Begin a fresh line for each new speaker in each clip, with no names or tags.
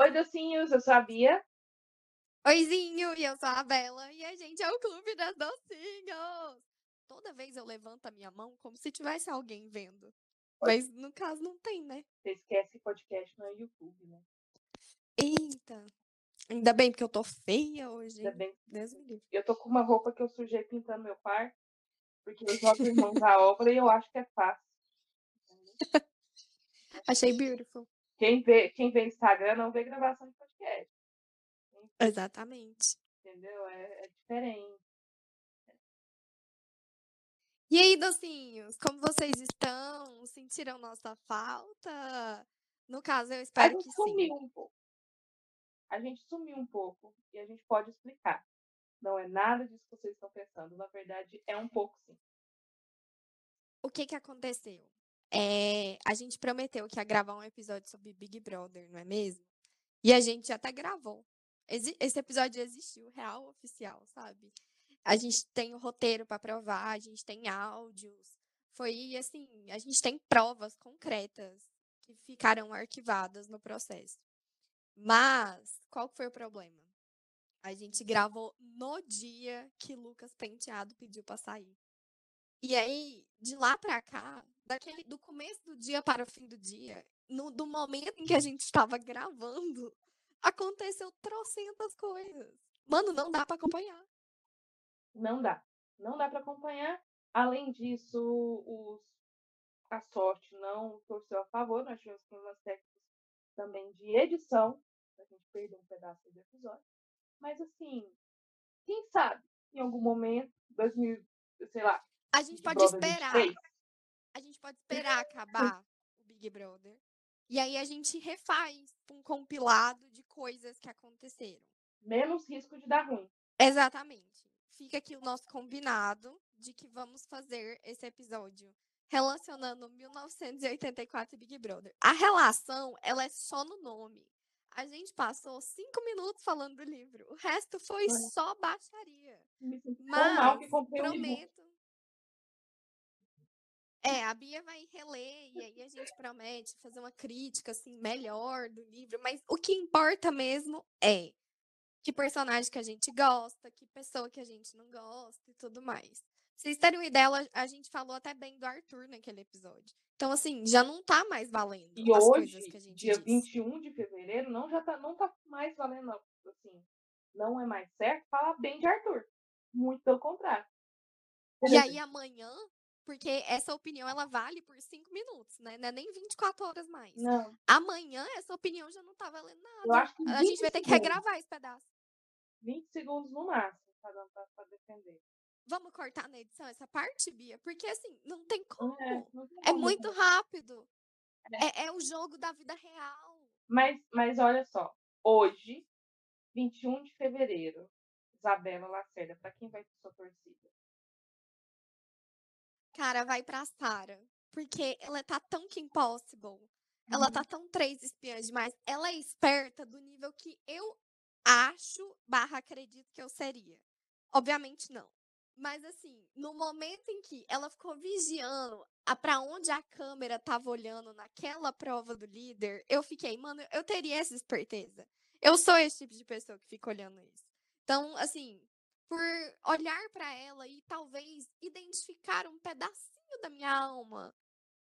Oi, docinhos, eu sou a Bia.
Oizinho, e eu sou a Bela, e a gente é o Clube das Docinhos. Toda vez eu levanto a minha mão como se tivesse alguém vendo. Mas no caso não tem, né?
Você esquece que podcast não é YouTube, né?
Eita. Ainda bem, porque eu tô feia hoje.
Ainda bem.
Deus me livre.
Eu tô com uma roupa que eu sujei pintando meu quarto, porque os nossos irmãos à obra e eu acho que é fácil.
Achei beautiful.
Quem vê, quem vê Instagram não vê gravação de podcast.
Exatamente.
Entendeu? É, é diferente.
E aí, docinhos, como vocês estão? Sentiram nossa falta? No caso, eu
A
espero
gente
que sim.
sumiu um pouco. A gente sumiu um pouco e a gente pode explicar. Não é nada disso que vocês estão pensando. Na verdade, é um pouco sim.
O que que aconteceu? É, a gente prometeu que ia gravar um episódio sobre Big Brother, não é mesmo? E a gente até gravou. Esse episódio existiu, real, oficial, sabe? A gente tem o roteiro para provar, a gente tem áudios. Foi assim, a gente tem provas concretas que ficaram arquivadas no processo. Mas qual foi o problema? A gente gravou no dia que Lucas Penteado pediu para sair. E aí, de lá pra cá, daquele, do começo do dia para o fim do dia, no, do momento em que a gente estava gravando, aconteceu trocentas coisas. Mano, não dá pra acompanhar.
Não dá. Não dá para acompanhar. Além disso, os, a sorte não torceu a favor. Nós tivemos problemas técnicos também de edição. A gente perdeu um pedaço do episódio. Mas assim, quem sabe, em algum momento, 2000, sei lá,
A gente pode esperar.
23,
A gente pode esperar acabar o Big Brother. E aí a gente refaz um compilado de coisas que aconteceram.
menos risco de dar ruim.
Exatamente. Fica aqui o nosso combinado de que vamos fazer esse episódio relacionando 1984 e Big Brother. A relação, ela é só no nome. A gente passou cinco minutos falando do livro. O resto foi só baixaria.
Me sinto tão mal que
Mas
um livro.
É, a Bia vai reler e aí a gente promete fazer uma crítica assim melhor do livro, mas o que importa mesmo é que personagem que a gente gosta, que pessoa que a gente não gosta e tudo mais. Pra vocês terem uma ideia, a gente falou até bem do Arthur naquele episódio. Então, assim, já não tá mais valendo
E
as coisas
hoje,
que a gente
dia
disse.
21 de fevereiro, não já tá, não tá mais valendo, assim, não é mais certo falar bem de Arthur. Muito pelo contrário.
E aí amanhã, porque essa opinião ela vale por cinco minutos, né? Não é nem 24 horas mais.
não,
Amanhã essa opinião já não tá valendo
eu
nada.
acho que
A
20
gente vai ter que regravar esse pedaço.
20 segundos no máximo, pra defender.
Vamos cortar na edição essa parte, Bia? Porque assim, não tem como.
É, não tem
É
como
muito
defender.
rápido. É, é o jogo da vida real.
Mas, mas olha só, hoje, 21 de fevereiro, Isabela Lacerda, pra quem vai ser sua torcida?
Cara, vai pra Sarah. Porque ela tá tão que impossible. Ela tá tão três espiãs demais. Ela é esperta do nível que eu acho, barra acredito que eu seria. Obviamente não. Mas assim, no momento em que ela ficou vigiando a para onde a câmera tava olhando naquela prova do líder, eu fiquei, mano, eu teria essa esperteza. Eu sou esse tipo de pessoa que fica olhando isso. Então, assim, por olhar pra ela e talvez identificar um pedacinho da minha alma,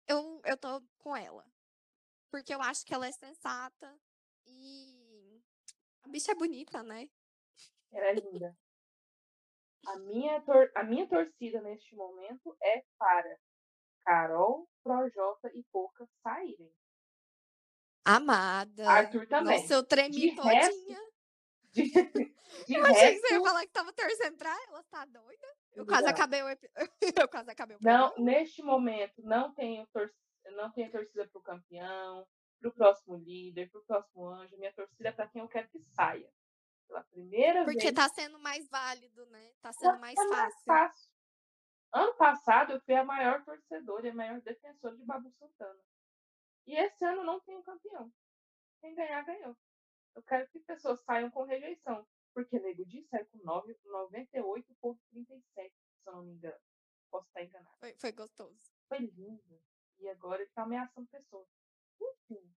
eu, eu tô com ela. Porque eu acho que ela é sensata e a bicha é bonita, né?
Ela é linda. A minha, tor a minha torcida neste momento é para Carol, Projota e Pouca saírem.
Amada.
Arthur também.
Nossa, eu tremi
De resto,
todinha.
De, de
Eu achei que você ia
resto,
falar que tava torcendo pra ela, tá doida? Eu quase
não.
acabei o. Eu quase acabei o
Não, neste momento não tenho, tor não tenho torcida para o campeão, para o próximo líder, para o próximo anjo. Minha torcida é para quem eu quero que saia. Pela primeira
Porque
vez.
tá sendo mais válido, né? Tá sendo mais
é mais
fácil.
fácil. Ano passado eu fui a maior torcedora e a maior defensora de Babu Santana. E esse ano não tenho campeão. Quem ganhar, ganhou. Eu quero que pessoas saiam com rejeição. Porque Nego Di saiu com 9 98,37, se eu não me engano. Posso estar enganado.
Foi, foi gostoso.
Foi lindo. E agora ele tá ameaçando pessoas. Enfim.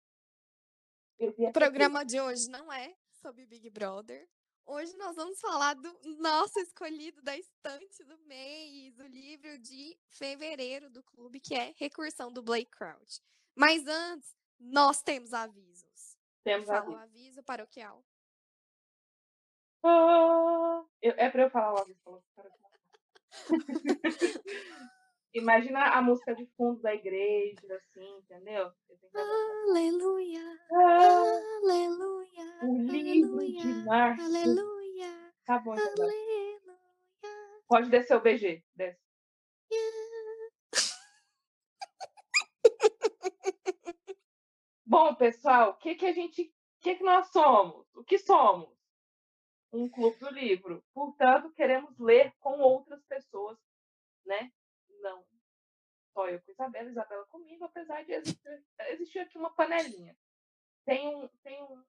O programa de hoje não é sobre Big Brother. Hoje nós vamos falar do nosso escolhido da estante do mês, o livro de fevereiro do clube, que é Recursão do Blake Crouch. Mas antes, nós temos avisos.
Temos
Fala
aviso.
o aviso paroquial.
Eu- é pra eu falar o aviso. falou, para de falar. Imagina a música de fundo da igreja, assim, entendeu?
Aleluia,
Ah,
aleluia,
o livro de
aleluia,
março.
aleluia,
Tá bom, Isabela.
aleluia.
Pode descer o BG. Desce. Bom, pessoal, o que, que a gente. O que, que nós somos? O que somos? Um clube do livro. Portanto, queremos ler com outras pessoas, né? Não só eu com Isabela, Isabela comigo, apesar de existir, existir aqui uma panelinha. Tem um. Tem um.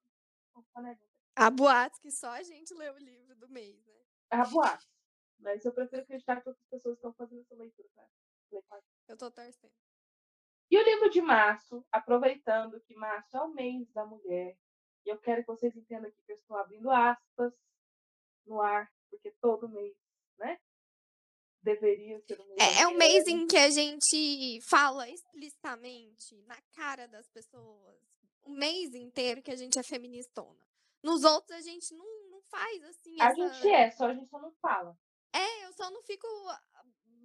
Uma panelinha.
Há boatos que só a gente lê o livro do mês, né?
Há boatos. Mas eu prefiro acreditar que outras pessoas estão fazendo essa leitura. A
Eu tô torcendo.
E o livro de março, aproveitando que março é o mês da mulher, e eu quero que vocês entendam aqui que eu estou abrindo aspas no ar, porque todo mês, né? Deveria ser um mês.
É, é um mês em que a gente fala explicitamente na cara das pessoas. O mês inteiro que a gente é feministona. Nos outros a gente não, não faz assim.
A
essa-
gente é, só a gente só não fala.
É, eu só não fico ah,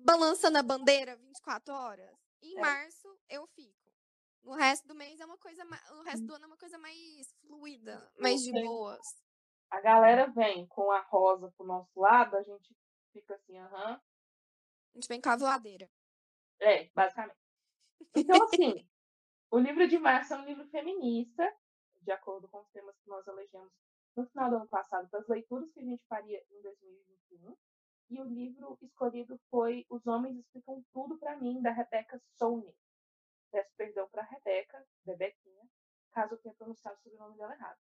balançando a bandeira 24 horas. Em
É.
março eu fico. No resto do mês é uma coisa mais. O resto do ano é uma coisa mais fluida, mais de boas.
A galera vem com a rosa pro nosso lado, a gente fica assim, aham.
A gente vem com a voadeira.
É, basicamente. Então, assim, o livro de março é um livro feminista, de acordo com os temas que nós elegemos no final do ano passado, para as leituras que a gente faria em 2021. E o livro escolhido foi Os Homens Explicam Tudo para Mim, da Rebecca Solnit. Peço perdão para a Rebeca, Rebequinha, caso eu tenha pronunciado o sobrenome dela errado.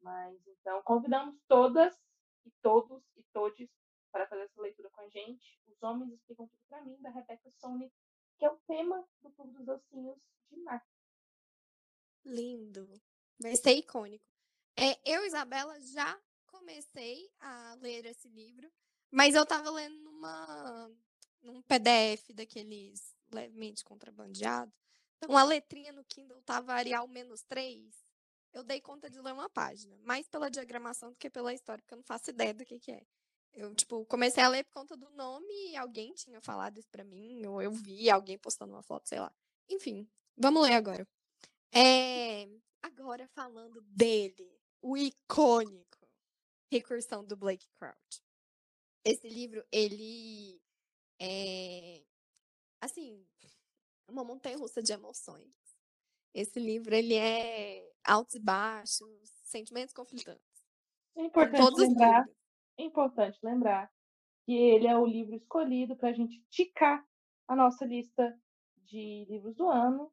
Mas, então, convidamos todas e todos e todes para fazer essa leitura com a gente. Os Homens Explicam Tudo para Mim, da Rebecca Solnit, que é o tema do Clube dos Docinhos de março.
Lindo. Vai ser icônico. É, eu, Isabela, já comecei a ler esse livro, mas eu tava lendo numa, num PDF daqueles levemente contrabandeado. Então a letrinha no Kindle tava Arial menos 3. Eu dei conta de ler uma página, mais pela diagramação do que pela história, porque eu não faço ideia do que, que é. Eu, tipo, comecei a ler por conta do nome e alguém tinha falado isso pra mim, ou eu vi alguém postando uma foto, sei lá. Enfim, vamos ler agora. É, agora falando dele, o icônico Recursão do Blake Crouch. Esse livro, ele é assim, uma montanha russa de emoções. Esse livro, ele é altos e baixos, sentimentos conflitantes.
É importante lembrar, é importante lembrar que ele é o livro escolhido para a gente ticar a nossa lista de livros do ano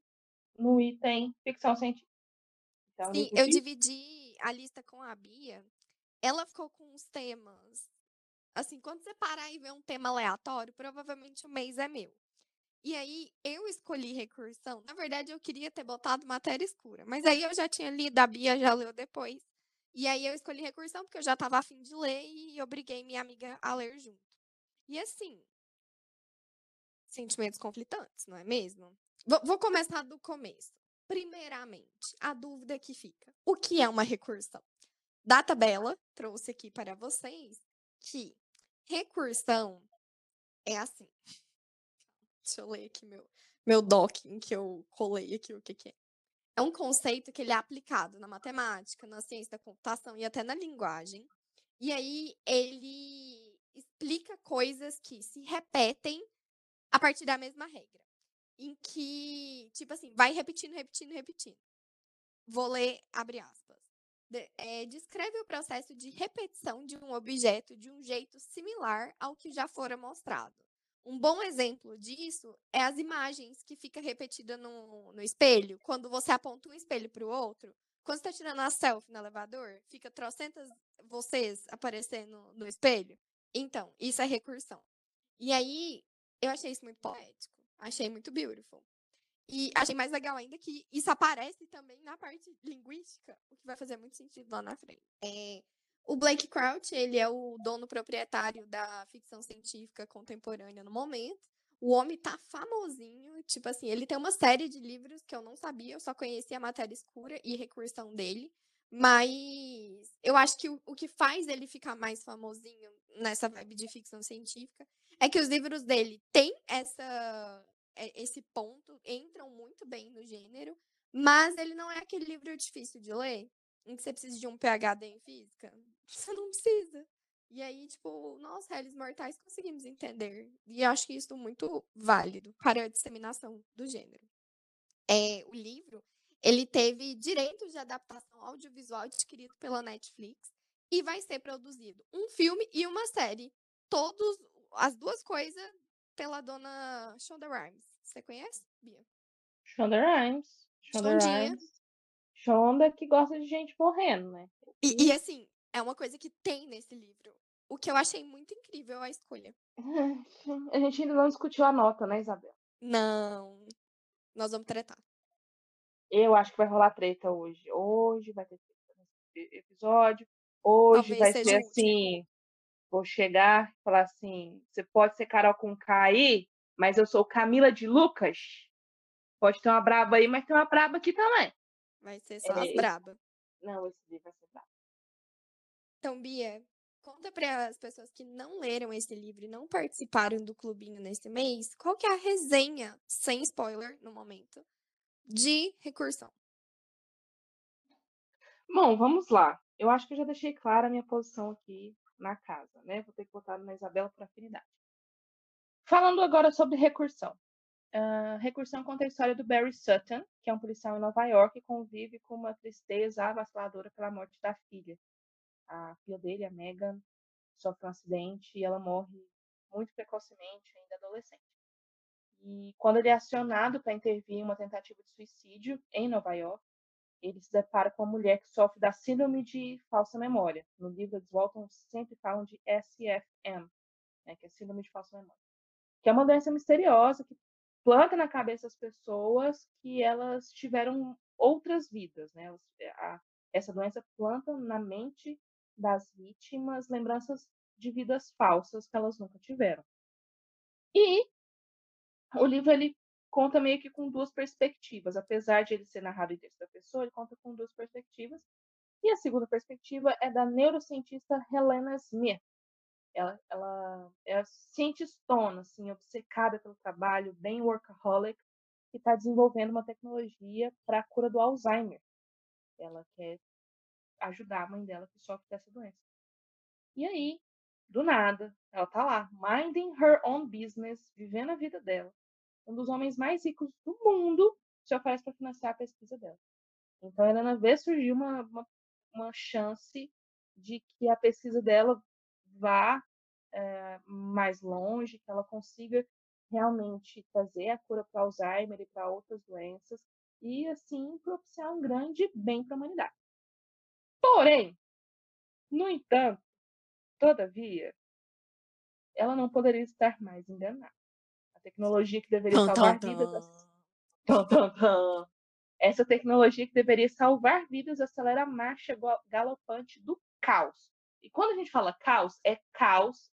no item ficção científica. Então,
Sim, eu dividi a lista com a Bia. Ela ficou com os temas. Assim, quando você parar e ver um tema aleatório, provavelmente o mês é meu. E aí, eu escolhi recursão. Na verdade, eu queria ter botado matéria escura. Mas aí eu já tinha lido, a Bia já leu depois. E aí eu escolhi recursão porque eu já estava afim de ler e obriguei minha amiga a ler junto. E assim, sentimentos conflitantes, não é mesmo? Vou, vou começar do começo. Primeiramente, a dúvida que fica: o que é uma recursão? Data Bela trouxe aqui para vocês que recursão é assim. Deixa eu ler aqui meu, meu docking que eu colei aqui o que, que é. É um conceito que ele é aplicado na matemática, na ciência da computação e até na linguagem. E aí ele explica coisas que se repetem a partir da mesma regra. Em que, tipo assim, vai repetindo, repetindo, repetindo. Vou ler, abre aspas. De- é, descreve o processo de repetição de um objeto de um jeito similar ao que já fora mostrado. Um bom exemplo disso é as imagens que fica repetida no, no espelho. Quando você aponta um espelho para o outro, quando você está tirando a selfie no elevador, fica trocentas vocês aparecendo no espelho. Então, isso é recursão. E aí, eu achei isso muito poético. Achei muito beautiful. E achei mais legal ainda que isso aparece também na parte linguística, o que vai fazer muito sentido lá na frente. É, o Blake Crouch, ele é o dono proprietário da ficção científica contemporânea no momento. O homem tá famosinho, tipo assim, ele tem uma série de livros que eu não sabia, eu só conhecia a matéria escura e recursão dele. Mas eu acho que o, o que faz ele ficar mais famosinho nessa vibe de ficção científica é que os livros dele têm essa, esse ponto, entram muito bem no gênero, mas ele não é aquele livro difícil de ler, em que você precisa de um PhD em física. Você não precisa. E aí, tipo, nós, réis mortais, conseguimos entender. E eu acho que isso é muito válido para a disseminação do gênero. É, o livro, ele teve direitos de adaptação audiovisual adquirido pela Netflix e vai ser produzido um filme e uma série. Todos, as duas coisas pela dona Shonda Rhimes. Você conhece, Bia?
Shonda Rhimes. Shonda Rhimes. Shonda que gosta de gente morrendo, né?
E, e, assim, é uma coisa que tem nesse livro. O que eu achei muito incrível a escolha.
A gente ainda não discutiu a nota, né, Isabel?
Não. Nós vamos tratar.
Eu acho que vai rolar treta hoje. Hoje vai ter treta nesse episódio. Hoje Talvez vai ser assim. Vou chegar e falar assim: você pode ser Carol com K aí, mas eu sou Camila de Lucas. Pode ter uma braba aí, mas tem uma braba aqui também.
Vai ser só é, as braba.
Não, esse livro vai ser brabo.
Então, Bia, conta para as pessoas que não leram esse livro e não participaram do clubinho nesse mês, qual que é a resenha, sem spoiler no momento, de recursão.
Bom, vamos lá. Eu acho que eu já deixei clara a minha posição aqui na casa, né? Vou ter que botar na Isabela para afinidade. Falando agora sobre recursão. Uh, recursão conta a história do Barry Sutton, que é um policial em Nova York e convive com uma tristeza avassaladora pela morte da filha. A filha dele, a Megan, sofre um acidente e ela morre muito precocemente, ainda adolescente. E quando ele é acionado para intervir em uma tentativa de suicídio em Nova York, ele se depara com uma mulher que sofre da síndrome de falsa memória. No livro eles voltam sempre falam de SFM, né, que é síndrome de falsa memória que é uma doença misteriosa que planta na cabeça das pessoas que elas tiveram outras vidas, né? Eh, a, essa doença planta na mente das vítimas lembranças de vidas falsas que elas nunca tiveram. E o livro ele conta meio que com duas perspectivas, apesar de ele ser narrado em terceira pessoa, ele conta com duas perspectivas. E a segunda perspectiva é da neurocientista Helena Smith, ela, ela é cientistona, assim, obcecada pelo trabalho, bem workaholic, que está desenvolvendo uma tecnologia para a cura do Alzheimer. Ela quer ajudar a mãe dela que sofre dessa doença. E aí, do nada, ela tá lá, minding her own business, vivendo a vida dela. Um dos homens mais ricos do mundo se oferece para financiar a pesquisa dela. Então, a Helena vê surgir uma, uma, uma chance de que a pesquisa dela vá é, mais longe, que ela consiga realmente trazer a cura para Alzheimer e para outras doenças e assim propiciar um grande bem para a humanidade. Porém, no entanto, todavia, ela não poderia estar mais enganada. A tecnologia que deveria salvar tum, vidas. Tum, essa tecnologia que deveria salvar vidas acelera a marcha galopante do caos. E quando a gente fala caos, é caos,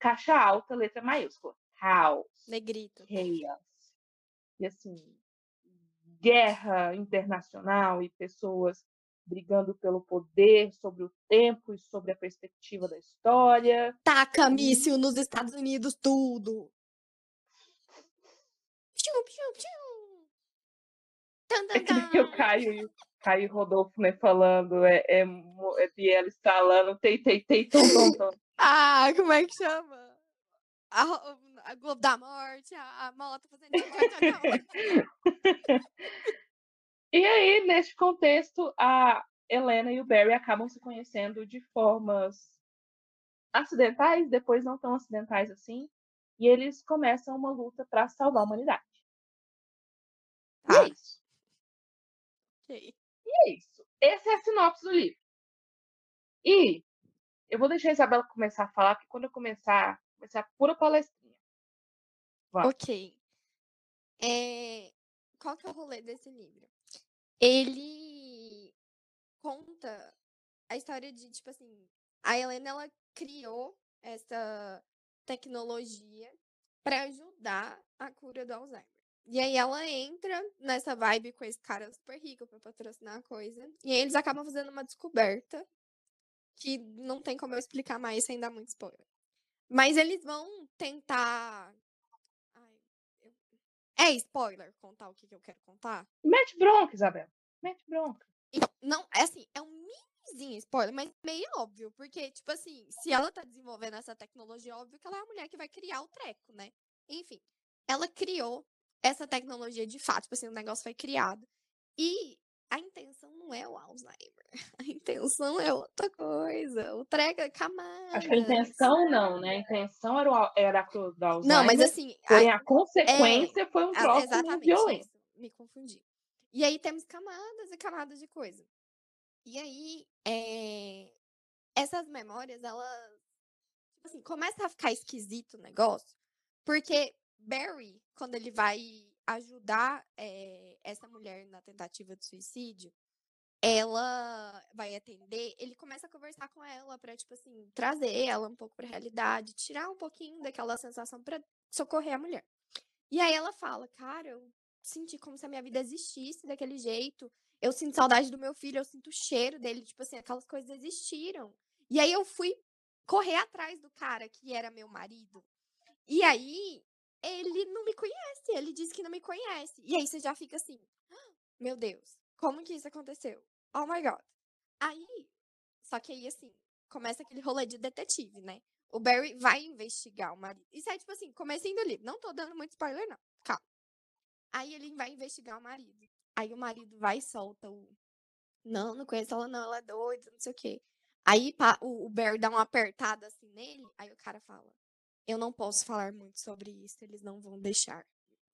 caixa alta, letra maiúscula. Caos.
Negrito.
Chaos. E assim, guerra internacional e pessoas brigando pelo poder, sobre o tempo e sobre a perspectiva da história.
Taca míssil nos Estados Unidos, tudo. Piu, piu, piu.
Tan, tan, tan. É que o Caio Caio Rodolfo, né, falando, é, é, é Biela instalando, tei, tei, tei, tom, tom, tom.
ah, como é que chama? A, a Globo da Morte, a, a moto fazendo...
e aí, neste contexto, a Helena e o Barry acabam se conhecendo de formas acidentais, depois não tão acidentais assim, e eles começam uma luta para salvar a humanidade. E é isso.
Okay.
E é isso. Essa é a sinopse do livro. E eu vou deixar a Isabela começar a falar, porque quando eu começar, vai ser a pura palestrinha.
Vamos. Ok. É... qual que é o rolê desse livro? Ele conta a história de, tipo assim, a Helena, ela criou essa tecnologia para ajudar a cura do Alzheimer. E aí ela entra nessa vibe com esse cara super rico para patrocinar a coisa. E aí eles acabam fazendo uma descoberta que não tem como eu explicar mais sem dar muito spoiler. Mas eles vão tentar. É spoiler contar o que, que eu quero contar?
Mete bronca, Isabel. Mete bronca.
Então, não, é assim, é um minizinho spoiler, mas meio óbvio, porque, tipo assim, se ela tá desenvolvendo essa tecnologia, óbvio que ela é a mulher que vai criar o treco, né? Enfim, ela criou essa tecnologia de fato, tipo assim, o negócio foi criado. E a intenção não é o Alzheimer. A intenção é outra coisa. O treco é camada.
Acho que a intenção não, né? A intenção era, o, era a do Alzheimer.
Não, mas assim.
Porém, a, a consequência é, foi um troço
exatamente
violento.
Me confundi. E aí temos camadas e camadas de coisa. E aí, é... essas memórias, elas. Tipo assim, começa a ficar esquisito o negócio, porque Barry, quando ele vai ajudar é, essa mulher na tentativa de suicídio, ela vai atender, ele começa a conversar com ela para tipo assim, trazer ela um pouco para realidade, tirar um pouquinho daquela sensação para socorrer a mulher. E aí ela fala: "Cara, eu senti como se a minha vida existisse daquele jeito. Eu sinto saudade do meu filho, eu sinto o cheiro dele, tipo assim, aquelas coisas existiram". E aí eu fui correr atrás do cara que era meu marido. E aí ele não me conhece, ele disse que não me conhece. E aí você já fica assim, meu Deus, como que isso aconteceu? Oh my god. Aí, só que aí assim, começa aquele rolê de detetive, né? O Barry vai investigar o marido. Isso é tipo assim, comecinho do livro. Não tô dando muito spoiler, não. Calma. Aí ele vai investigar o marido. Aí o marido vai e solta o. Não, não conheço ela, não, ela é doida, não sei o quê. Aí o Barry dá uma apertada assim nele, aí o cara fala: eu não posso falar muito sobre isso, eles não vão deixar.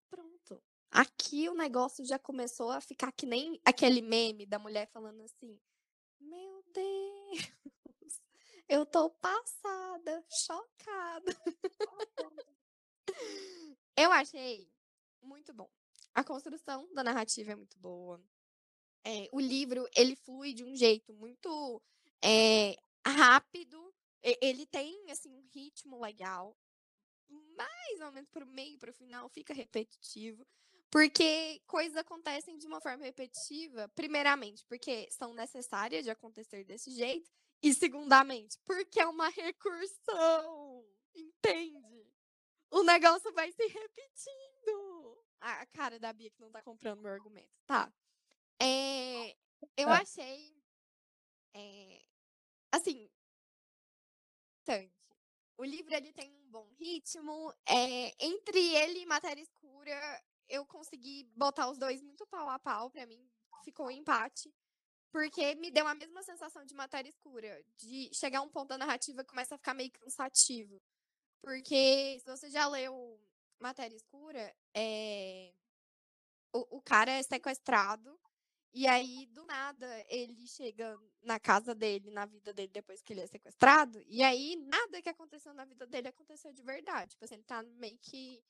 Pronto. Aqui o negócio já começou a ficar que nem aquele meme da mulher falando assim: Meu Deus, eu tô passada, chocada. eu achei muito bom. A construção da narrativa é muito boa. É, o livro ele flui de um jeito muito é, rápido ele tem, assim, um ritmo legal. Mais ou menos pro meio, pro final, fica repetitivo. Porque coisas acontecem de uma forma repetitiva, primeiramente, porque são necessárias de acontecer desse jeito, e segundamente, porque é uma recursão. Entende? O negócio vai se repetindo. A cara da Bia que não tá comprando meu argumento. Tá. É, eu ah. achei. É, assim, bastante. O livro ele tem um bom ritmo. É, entre ele e Matéria Escura, eu consegui botar os dois muito pau a pau. Para mim, ficou um empate. Porque me deu a mesma sensação de Matéria Escura. De chegar a um ponto da narrativa que começa a ficar meio cansativo. Porque se você já leu Matéria Escura, é... o, o cara é sequestrado e aí, do nada, ele chega na casa dele, na vida dele, depois que ele é sequestrado. E aí, nada que aconteceu na vida dele aconteceu de verdade. Tipo assim, ele tá meio que.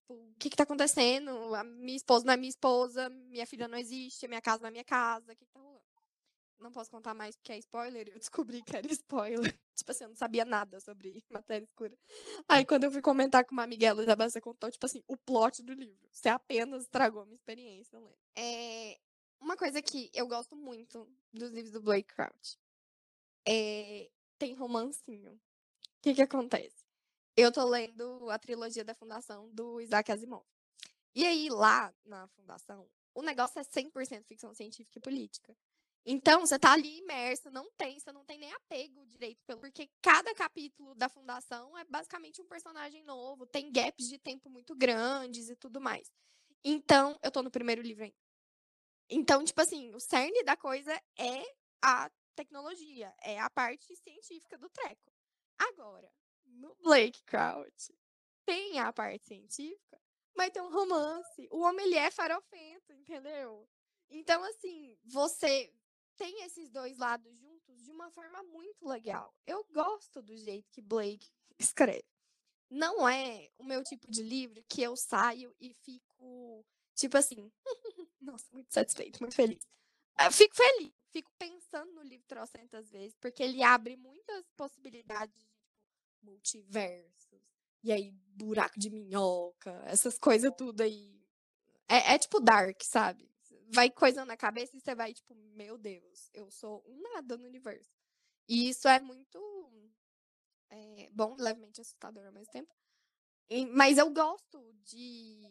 Tipo, o que que tá acontecendo? A minha esposa não é minha esposa, minha filha não existe, minha casa não é minha casa. O que que tá rolando? Não posso contar mais porque é spoiler. Eu descobri que era spoiler. tipo assim, eu não sabia nada sobre matéria escura. Aí, quando eu fui comentar com uma amiga, ela já contou, tipo assim, o plot do livro. Você apenas estragou a minha experiência, não lembro. É, uma coisa que eu gosto muito dos livros do Blake Crouch é tem romancinho. O que que acontece? Eu tô lendo a trilogia da Fundação do Isaac Asimov. E aí, lá na Fundação, o negócio é 100% ficção científica e política. Então, você tá ali imerso, não tem, você não tem nem apego direito, pelo, porque cada capítulo da Fundação é basicamente um personagem novo, tem gaps de tempo muito grandes e tudo mais. Então, eu tô no primeiro livro ainda. Então, tipo assim, o cerne da coisa é a tecnologia, é a parte científica do treco. Agora, no Blake Crouch, tem a parte científica, mas tem um romance. O homem, ele é farofento, entendeu? Então, assim, você tem esses dois lados juntos de uma forma muito legal. Eu gosto do jeito que Blake escreve. Não é o meu tipo de livro que eu saio e fico Tipo assim, nossa, muito satisfeito, muito feliz. Eu fico feliz, fico pensando no livro trocentas vezes, porque ele abre muitas possibilidades de tipo, multiversos, e aí buraco de minhoca, essas coisas tudo aí. É, é tipo Dark, sabe? Vai coisa na cabeça e você vai, tipo, meu Deus, eu sou um nada no universo. E isso é muito é, bom, levemente assustador ao mesmo tempo. E, mas eu gosto de,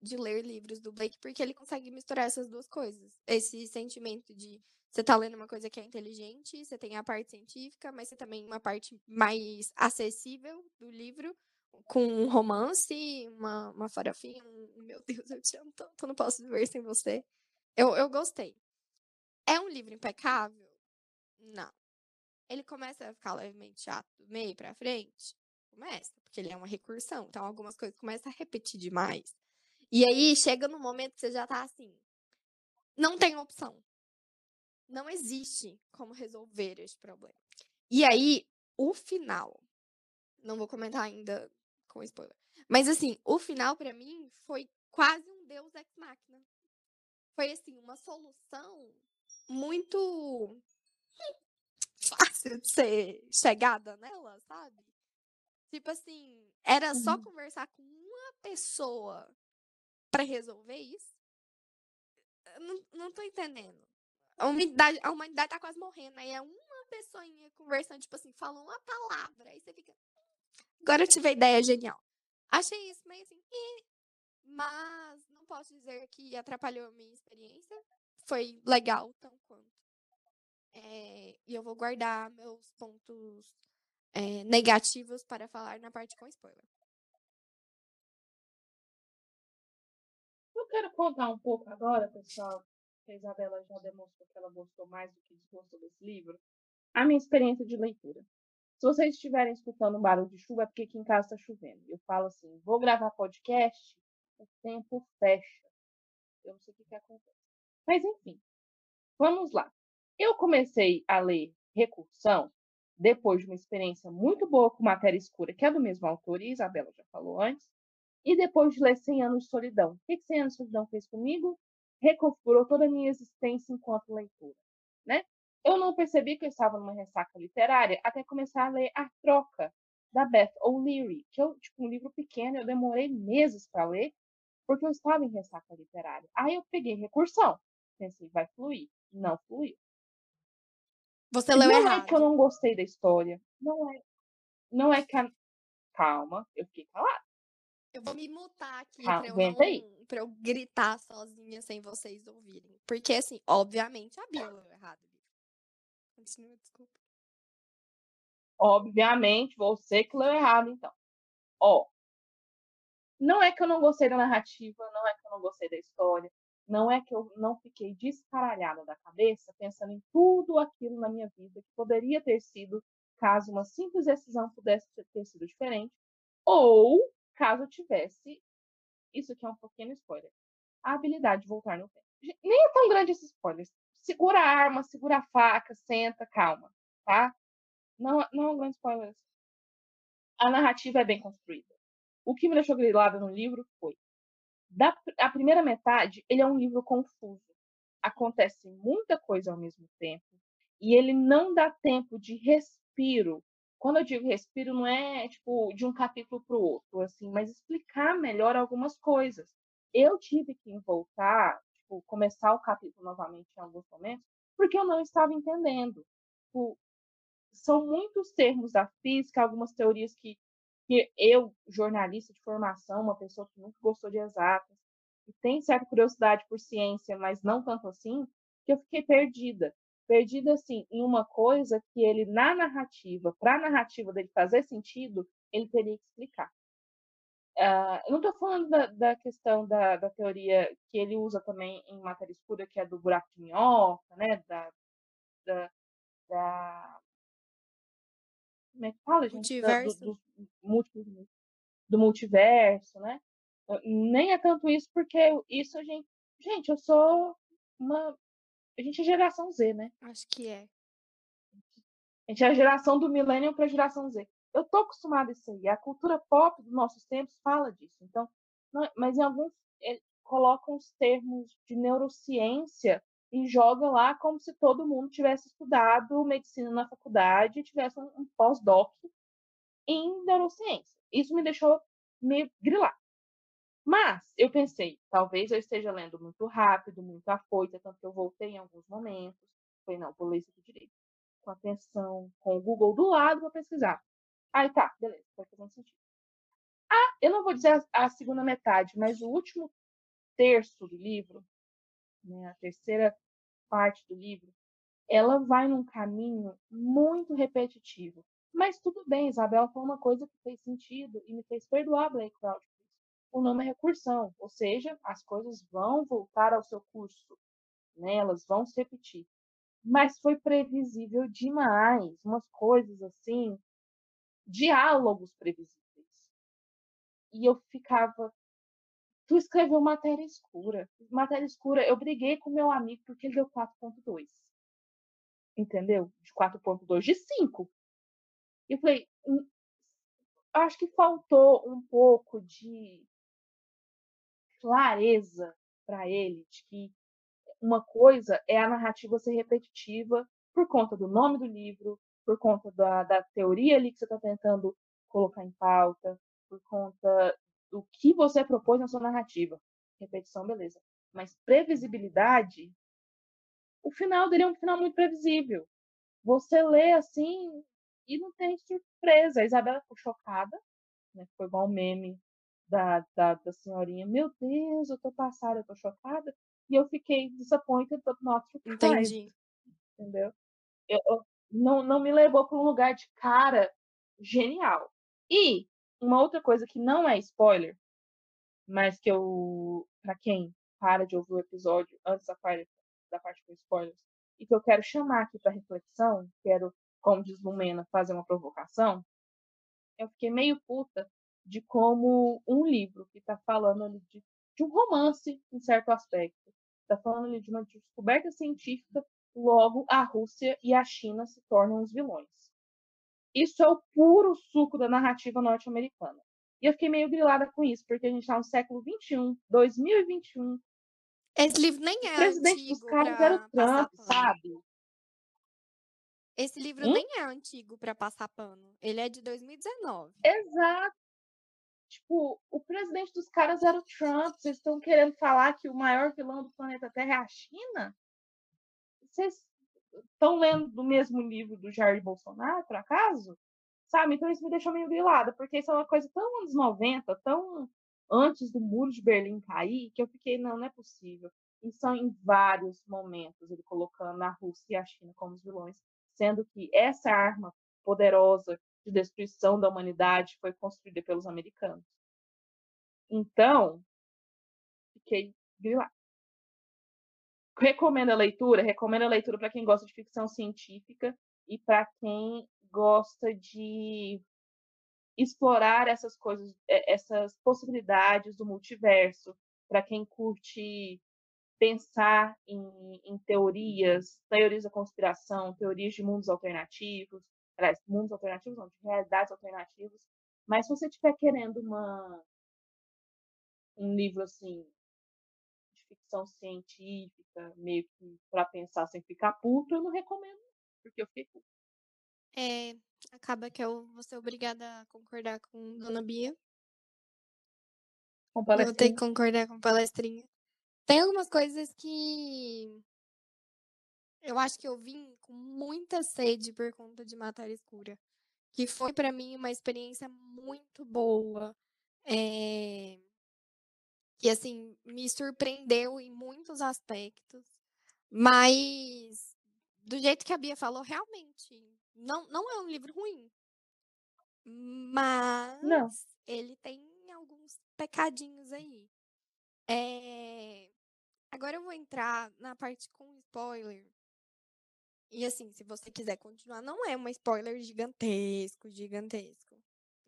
de ler livros do Blake porque ele consegue misturar essas duas coisas. Esse sentimento de você tá lendo uma coisa que é inteligente, você tem a parte científica, mas você também uma parte mais acessível do livro, com um romance, uma, uma farofinha, um meu Deus, eu te amo tanto, não posso viver sem você. Eu, eu gostei. É um livro impecável? Não. Ele começa a ficar levemente chato do meio pra frente? Começa, porque ele é uma recursão. Então, algumas coisas começam a repetir demais. E aí, chega no momento que você já tá assim. Não tem opção. Não existe como resolver esse problema. E aí, o final. Não vou comentar ainda com spoiler. Mas, assim, o final, para mim, foi quase um Deus ex machina. Foi, assim, uma solução muito fácil de ser chegada nela, sabe? Tipo assim, era só
Uhum.
conversar com uma pessoa pra resolver isso? Eu não, não tô entendendo. A humanidade, a humanidade tá quase morrendo. Aí é uma pessoinha conversando, tipo assim, falando uma palavra. Aí você fica. Agora eu tive a ideia genial. Achei isso meio assim. "Ih", Mas não posso dizer que atrapalhou a minha experiência. Foi legal, tão quanto. É, e eu vou guardar meus pontos é, negativos para falar na parte com spoiler.
Quero contar um pouco agora, pessoal, que a Isabela já demonstrou que ela gostou mais do que desgostou desse livro, a minha experiência de leitura. Se vocês estiverem escutando um barulho de chuva, é porque aqui em casa está chovendo. Eu falo assim, vou gravar podcast, o tempo fecha. Eu não sei o que, que acontece. Mas enfim, vamos lá. Eu comecei a ler Recursão depois de uma experiência muito boa com Matéria Escura, que é do mesmo autor, e a Isabela já falou antes, e depois de ler 100 Anos de Solidão. O que, que 100 Anos de Solidão fez comigo? Reconfigurou toda a minha existência enquanto leitora. Né? Eu não percebi que eu estava numa ressaca literária até começar a ler A Troca, da Beth O'Leary, que é tipo, um livro pequeno, eu demorei meses para ler, porque eu estava em ressaca literária. Aí eu peguei recursão, pensei, vai fluir. Não fluiu.
Você leu
não
errado.
é que eu não gostei da história. Não é. Não é que a... Calma, eu fiquei calada.
Eu vou me mutar aqui
Ah,
pra eu, não, pra eu gritar sozinha sem vocês ouvirem. Porque, assim, obviamente a Bia leu errado. Continua, desculpa.
Obviamente, você que leu errado, então. Ó, não é que eu não gostei da narrativa, não é que eu não gostei da história, não é que eu não fiquei descaralhada da cabeça pensando em tudo aquilo na minha vida que poderia ter sido caso uma simples decisão pudesse ter sido diferente, ou caso tivesse, isso aqui é um pequeno spoiler, a habilidade de voltar no tempo. Nem é tão grande esse spoiler. Segura a arma, segura a faca, senta, calma, tá? Não, não é um grande spoiler. A narrativa é bem construída. O que me deixou grilada no livro foi da a primeira metade, ele é um livro confuso. Acontece muita coisa ao mesmo tempo e ele não dá tempo de respiro. Quando eu digo respiro, não é tipo de um capítulo para o outro, assim, mas explicar melhor algumas coisas. Eu tive que voltar, tipo, começar o capítulo novamente em alguns momentos, porque eu não estava entendendo. Tipo, são muitos termos da física, algumas teorias que que eu, jornalista de formação, uma pessoa que nunca gostou de exatas, e tem certa curiosidade por ciência, mas não tanto assim, que eu fiquei perdida. Perdida, assim, em uma coisa que ele, na narrativa, para a narrativa dele fazer sentido, ele teria que explicar. Ah, eu não estou falando da, da questão da, da teoria que ele usa também em Matéria Escura, que é do buraco de minhoca, né? Da, da, da- como é que fala, gente? Do-
Multiverso.
dos múltiplos do multiverso, né? Nem é tanto isso, porque isso a gente. Gente, eu sou uma. A gente é geração Z, né?
Acho que é.
A gente é a geração do millennium para a geração Z. Eu tô acostumada a isso aí. A cultura pop dos nossos tempos fala disso. Então, não- mas em alguns. é, colocam os termos de neurociência e joga lá como se todo mundo tivesse estudado medicina na faculdade e tivesse um, um pós-doc em neurociência. Isso me deixou meio grilar. Mas eu pensei, talvez eu esteja lendo muito rápido, muito afoita, tanto que eu voltei em alguns momentos. Falei, não, vou ler isso aqui direito. Com atenção, com o Google do lado, vou pesquisar. Aí tá, beleza, foi fazendo sentido. Ah, eu não vou dizer a, segunda metade, mas o último terço do livro, né, a terceira parte do livro, ela vai num caminho muito repetitivo. Mas tudo bem, Isabel foi uma coisa que fez sentido e me fez perdoar Blake Crouch o nome é recursão, ou seja, as coisas vão voltar ao seu curso, né? elas vão se repetir. Mas foi previsível demais, umas coisas assim, diálogos previsíveis. E eu ficava. Tu escreveu matéria escura. Matéria escura, eu briguei com meu amigo porque ele deu 4.2. Entendeu? De 4.2 de 5. E eu falei, hum, acho que faltou um pouco de clareza para ele de que uma coisa é a narrativa ser repetitiva por conta do nome do livro, por conta da, da teoria ali que você está tentando colocar em pauta, por conta do que você propôs na sua narrativa. Repetição, beleza. Mas previsibilidade, o final dele é um final muito previsível. Você lê assim e não tem surpresa. A Isabela ficou chocada, né? Foi igual um meme da, da, da senhorinha, meu Deus, eu tô passada, eu tô chocada, e eu fiquei disappointed but not surprised. Entendi. Entendeu? Eu, eu, não, não me levou para um lugar de cara genial. E uma outra coisa que não é spoiler, mas que eu, para quem para de ouvir o episódio antes da parte, da parte com spoilers, e que eu quero chamar aqui para reflexão, quero, como diz Lumena, fazer uma provocação, eu fiquei meio puta de como um livro que está falando ali de, de, um romance, em certo aspecto, está falando ali de uma descoberta científica, logo a Rússia e a China se tornam os vilões. Isso é o puro suco da narrativa norte-americana. E eu fiquei meio grilada com isso, porque a gente está no século XXI, 2021.
Esse livro nem é
o presidente
antigo
dos caras era o Trump, sabe?
Esse livro hum? nem é antigo para passar pano. Ele é de 2019.
Exato. Tipo, o presidente dos caras era o Trump. Vocês estão querendo falar que o maior vilão do planeta Terra é a China? Vocês estão lendo do mesmo livro do Jair Bolsonaro, por acaso? Sabe? Então isso me deixou meio grilada, porque isso é uma coisa tão anos 90, tão antes do muro de Berlim cair, que eu fiquei, não, não é possível. E são em vários momentos ele colocando a Rússia e a China como os vilões, sendo que essa arma poderosa de destruição da humanidade foi construída pelos americanos. Então, fiquei grilado. Recomendo a leitura? Recomendo a leitura para quem gosta de ficção científica e para quem gosta de explorar essas coisas, essas possibilidades do multiverso, para quem curte pensar em, em, teorias, teorias da conspiração, teorias de mundos alternativos, aliás, mundos alternativos, não, de realidades alternativas. Mas se você estiver querendo uma, um livro assim de ficção científica, meio que para pensar sem ficar puto, eu não recomendo, porque eu fiquei puto.
É, acaba que eu vou ser obrigada a concordar com Dona Bia.
Com palestrinha.
Vou ter que concordar com palestrinha. Tem algumas coisas que eu acho que eu vim com muita sede por conta de Matéria Escura, que foi para mim uma experiência muito boa. É... Que assim, me surpreendeu em muitos aspectos, mas do jeito que a Bia falou, realmente não, não é um livro ruim. Mas
não.
ele tem alguns pecadinhos aí. É... Agora eu vou entrar na parte com spoiler, e assim, se você quiser continuar, não é uma spoiler gigantesco, gigantesco.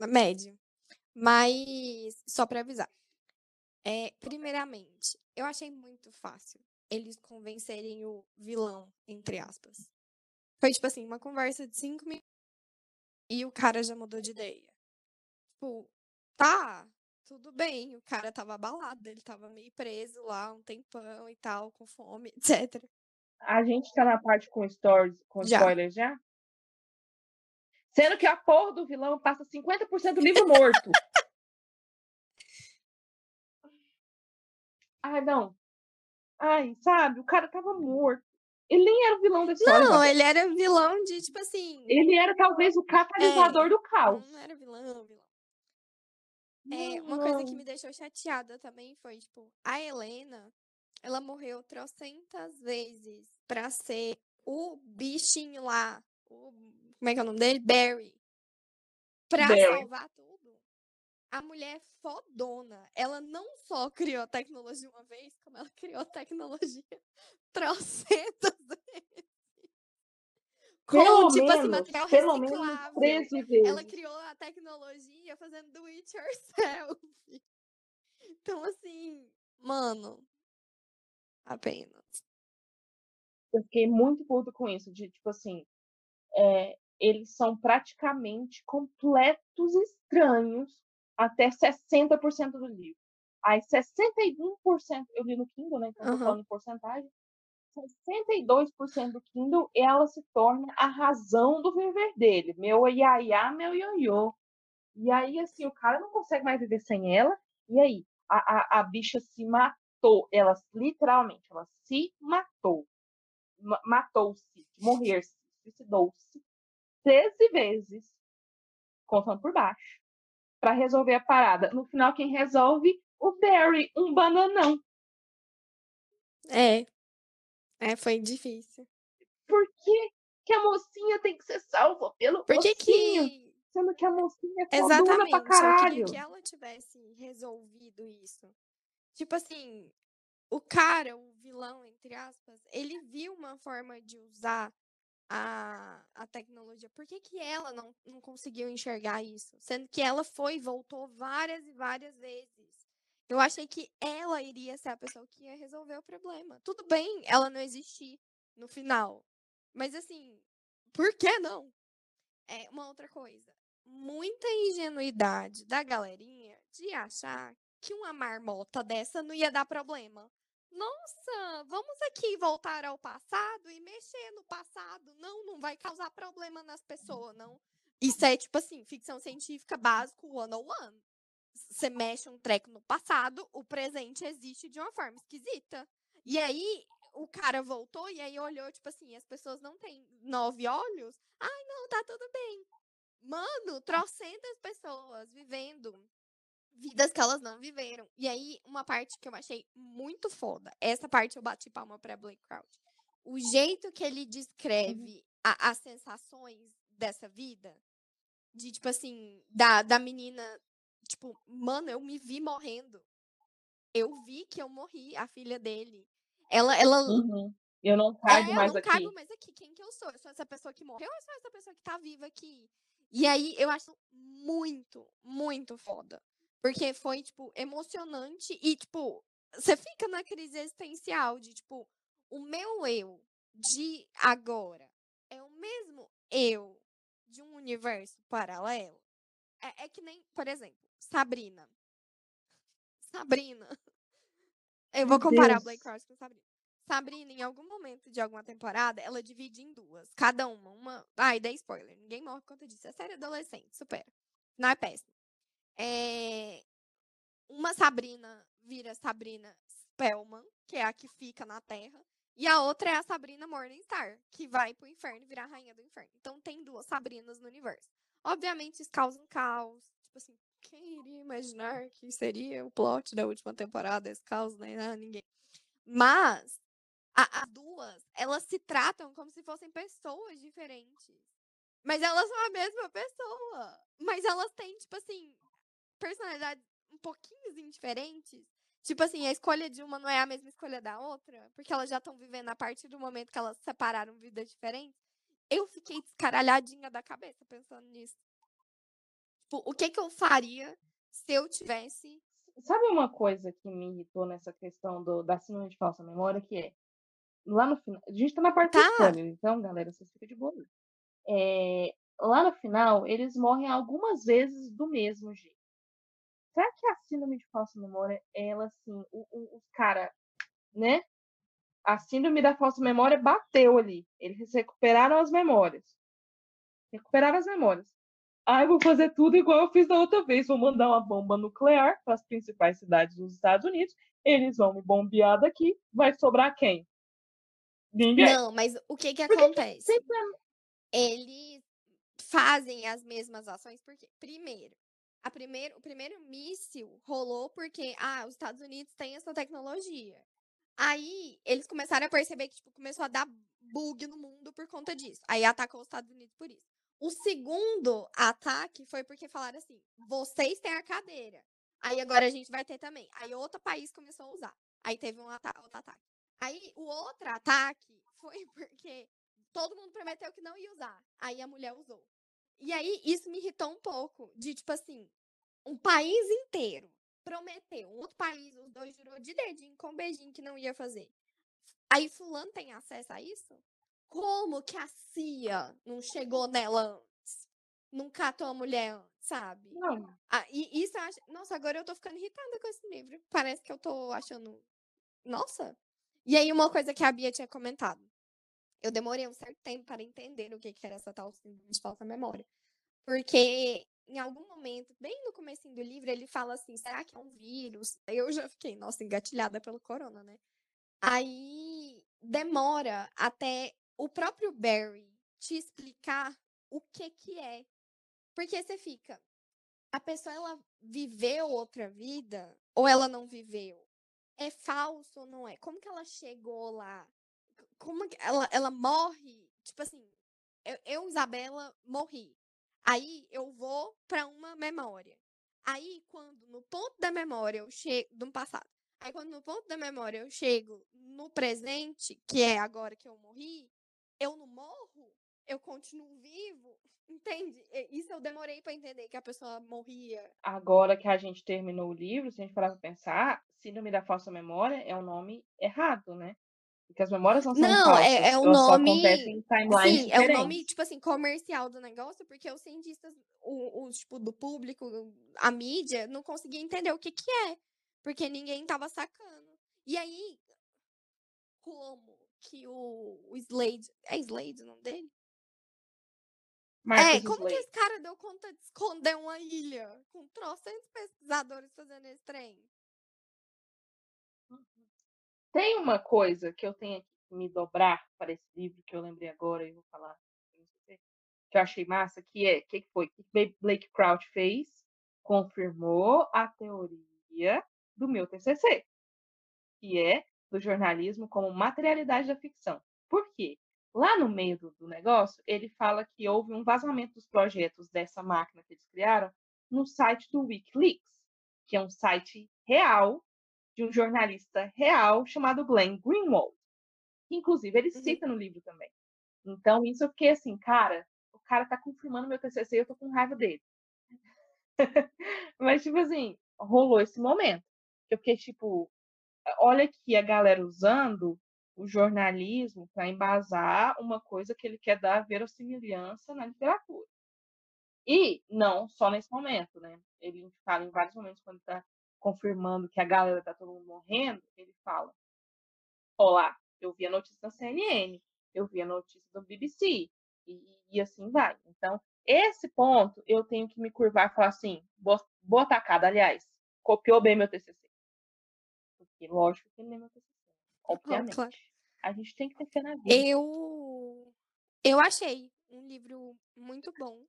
Médio. Mas, só para avisar. É, primeiramente, eu achei muito fácil eles convencerem o vilão, entre aspas. Foi tipo assim, uma conversa de cinco minutos e o cara já mudou de ideia. Tipo, tá, tudo bem, o cara tava abalado, ele tava meio preso lá um tempão e tal, com fome, etc.
A gente tá na parte com stories, com
Já.
spoilers já? Sendo que a porra do vilão passa 50% do livro morto. Ai, não. Ai, sabe? O cara tava morto. Ele nem era o vilão da história.
Não, ele era vilão de, tipo assim.
Ele era talvez o catalisador do caos.
Não era vilão, vilão. É, uma coisa que me deixou chateada também foi, tipo, a Helena, ela morreu trocentas vezes pra ser o bichinho lá. O, como é que é o nome dele? Barry. Pra
Barry.
salvar tudo. A mulher é fodona. Ela não só criou a tecnologia uma vez, como ela criou a tecnologia trocentas vezes. Com,
Pelo
tipo assim,
menos,
material
pelo menos
reciclável.
13 vezes.
Ela criou a tecnologia fazendo do it yourself. Então, assim, mano, apenas.
Eu fiquei muito puto com isso, de tipo assim, é, eles são praticamente completos estranhos até 60% do livro. Aí 61%, eu li no Kindle, né? Então tô
Aham.
falando em porcentagem. 62% do Kindle, ela se torna a razão do viver dele. Meu iaiá, meu ioiô. E aí, assim, o cara não consegue mais viver sem ela. E aí, a, a, a bicha se matou. Ela, literalmente, ela se matou. Ma- Matou-se, morrer-se, suicidou-se 13 vezes, contando por baixo, pra resolver a parada. No final, quem resolve? O Barry, um bananão.
É. É, foi difícil.
Por que, que a mocinha tem que ser salva pelo
Por que que.
Sendo que a mocinha é
Exatamente.
pra
Eu queria
caralho.
que ela tivesse resolvido isso. Tipo assim, o cara, o vilão, entre aspas, ele viu uma forma de usar a, a tecnologia. Por que, que ela não, não conseguiu enxergar isso? Sendo que ela foi e voltou várias e várias vezes. Eu achei que ela iria ser a pessoa que ia resolver o problema. Tudo bem ela não existir no final. Mas assim, por que não? É uma outra coisa. Muita ingenuidade da galerinha de achar que uma marmota dessa não ia dar problema. Nossa, vamos aqui voltar ao passado e mexer no passado. Não, não vai causar problema nas pessoas, não. Isso é tipo assim, ficção científica básico one on one. Você mexe um treco no passado, o presente existe de uma forma esquisita. E aí o cara voltou e aí olhou, tipo assim, as pessoas não têm nove olhos. Ai, não, tá tudo bem. Mano, trocentas pessoas vivendo vidas que elas não viveram. E aí, uma parte que eu achei muito foda. Essa parte eu bati palma pra Blake Crouch. O jeito que ele descreve a- as sensações dessa vida, de tipo assim, da, da menina, tipo, mano, eu me vi morrendo. Eu vi que eu morri, a filha dele. Ela, ela
Uhum. Eu não
é,
caibo
eu
mais
não
aqui.
caibo mais aqui. Quem que eu sou? Eu sou essa pessoa que morreu ou eu sou essa pessoa que tá viva aqui? E aí eu acho muito, muito foda. Porque foi, tipo, emocionante e, tipo, você fica na crise existencial de, tipo, o meu eu de agora é o mesmo eu de um universo paralelo? É, é que nem, por exemplo, Sabrina. Sabrina. Eu vou comparar
Deus.
Blake Cross com Sabrina. Sabrina, em algum momento de alguma temporada, ela divide em duas. Cada uma. uma... Ai, dei spoiler. Ninguém morre por conta disso. É série adolescente, supera. Não é péssimo. É... Uma Sabrina vira Sabrina Spellman, que é a que fica na Terra. E a outra é a Sabrina Morningstar, que vai pro inferno virar a rainha do inferno. Então tem duas Sabrinas no universo. Obviamente isso causa um caos. Tipo assim, quem iria imaginar que seria o plot da última temporada, esse caos, né? Ah, ninguém. Mas as duas, elas se tratam como se fossem pessoas diferentes. Mas elas são a mesma pessoa. Mas elas têm, tipo assim, personalidades um pouquinho diferentes. Tipo assim, a escolha de uma não é a mesma escolha da outra, porque elas já estão vivendo a partir do momento que elas separaram vidas diferentes. Eu fiquei descaralhadinha da cabeça pensando nisso. Tipo, o que que eu faria se eu tivesse.
Sabe uma coisa que me irritou nessa questão do, da síndrome de falsa memória, que é lá no final. A gente tá na parte do
Tá.
spoiler, então, galera, vocês ficam de boa. É, lá no final, eles morrem algumas vezes do mesmo jeito. Será que a síndrome de falsa memória, ela, assim, os cara, né? A síndrome da falsa memória bateu ali. Eles recuperaram as memórias. Recuperaram as memórias. Ah, eu vou fazer tudo igual eu fiz da outra vez. Vou mandar uma bomba nuclear para as principais cidades dos Estados Unidos. Eles vão me bombear daqui. Vai sobrar quem? Ninguém.
Não, mas o que que acontece? Sempre... Eles fazem as mesmas ações porque, primeiro, a primeiro, o primeiro míssil rolou porque ah, os Estados Unidos têm essa tecnologia. Aí eles começaram a perceber que tipo, começou a dar bug no mundo por conta disso. Aí atacou os Estados Unidos por isso. O segundo ataque foi porque falaram assim: vocês têm a cadeira. Aí agora a gente vai ter também. Aí outro país começou a usar. Aí teve um ata outro ataque. Aí o outro ataque foi porque todo mundo prometeu que não ia usar. Aí a mulher usou. E aí isso me irritou um pouco. De tipo assim, um país inteiro prometeu, um outro país, os dois jurou de dedinho com um beijinho que não ia fazer. Aí fulano tem acesso a isso? Como que a CIA não chegou nela antes? Não catou a mulher antes, sabe?
Não.
Ah, e isso eu acho. Nossa, agora eu tô ficando irritada com esse livro. Parece que eu tô achando. Nossa. E aí, uma coisa que a Bia tinha comentado. Eu demorei um certo tempo para entender o que era essa tal síndrome de falsa memória. Porque em algum momento, bem no começo do livro, ele fala assim: será que é um vírus? Eu já fiquei, nossa, engatilhada pelo corona, né? Aí demora até o próprio Barry te explicar o que que é. Porque você fica, a pessoa ela viveu outra vida ou ela não viveu? É falso ou não é? Como que ela chegou lá? Como ela, ela morre? Tipo assim, eu, eu Isabela, morri. Aí eu vou para uma memória. Aí, quando no ponto da memória eu chego. Do passado. Aí, quando no ponto da memória eu chego no presente, que é agora que eu morri, eu não morro? Eu continuo vivo? Entende? Isso eu demorei para entender que a pessoa morria.
Agora que a gente terminou o livro, se a gente parar pra pensar, Síndrome da Falsa Memória é um nome errado, né? Porque as memórias não são
Não,
falsas,
é, é o nome. Sim, é o nome, tipo assim, comercial do negócio, porque os cientistas, o, tipo, do público, a mídia, não conseguia entender o que que é. Porque ninguém tava sacando. E aí, como que o, o Slade. É Slade o nome dele?
Marcus
É, como que
Slade.
esse cara deu conta de esconder uma ilha com trocentos pesquisadores fazendo esse trem?
Tem uma coisa que eu tenho que me dobrar para esse livro que eu lembrei agora e vou falar você, que eu achei massa, que é, o que, foi? Que Blake Crouch fez? Confirmou a teoria do meu TCC, que é do jornalismo como materialidade da ficção. Por quê? Lá no meio do, do negócio, ele fala que houve um vazamento dos projetos dessa máquina que eles criaram no site do Wikileaks, que é um site real de um jornalista real chamado Glenn Greenwald. Inclusive, ele
Uhum.
cita no livro também. Então, isso eu fiquei assim, cara, o cara tá confirmando meu TCC e eu tô com raiva dele. Mas, tipo assim, rolou esse momento. Eu fiquei tipo, olha aqui a galera usando o jornalismo para embasar uma coisa que ele quer dar verossimilhança na literatura. E não só nesse momento, né? Ele fala em vários momentos quando está confirmando que a galera tá todo mundo morrendo, ele fala: Olá, eu vi a notícia da CNN, eu vi a notícia do BBC, e, e assim vai. Então, esse ponto eu tenho que me curvar e falar assim: boa, boa tacada, aliás, copiou bem meu TCC. Porque, lógico que ele é meu TCC, obviamente.
claro.
A gente tem que ter fé na vida.
Eu. Eu achei um livro muito bom.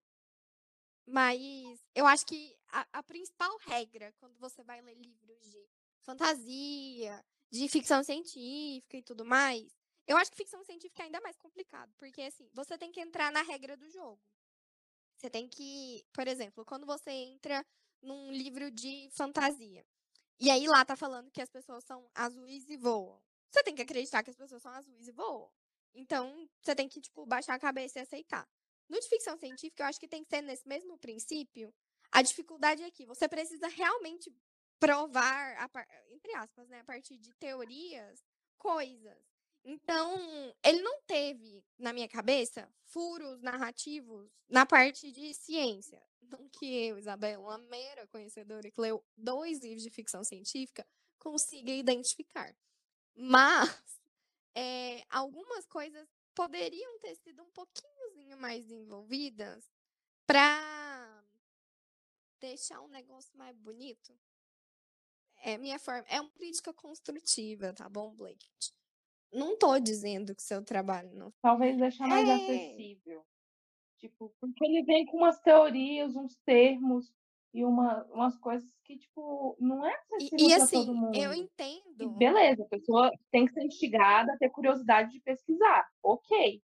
Mas eu acho que a, a principal regra quando você vai ler livros de fantasia, de ficção científica e tudo mais, eu acho que ficção científica é ainda mais complicado, porque assim, você tem que entrar na regra do jogo. Você tem que, por exemplo, quando você entra num livro de fantasia, e aí lá tá falando que as pessoas são azuis e voam. Você tem que acreditar que as pessoas são azuis e voam. Então, você tem que, tipo, baixar a cabeça e aceitar. No de ficção científica, eu acho que tem que ser nesse mesmo princípio. A dificuldade é que você precisa realmente provar, par- entre aspas, né, a partir de teorias, coisas. Então, ele não teve, na minha cabeça, furos narrativos na parte de ciência. Não que eu, Isabel, uma mera conhecedora que leu dois livros de ficção científica, consiga identificar. Mas é, algumas coisas poderiam ter sido um pouquinho mais envolvidas para deixar um negócio mais bonito. É minha forma, é uma crítica construtiva, tá bom, Blake? Não tô dizendo que seu trabalho não.
Talvez deixar mais é... acessível. Tipo, porque ele vem com umas teorias, uns termos e uma, umas coisas que, tipo, não é acessível e, e
assim,
todo mundo.
Eu entendo.
E beleza, a pessoa tem que ser instigada ter curiosidade de pesquisar. Ok.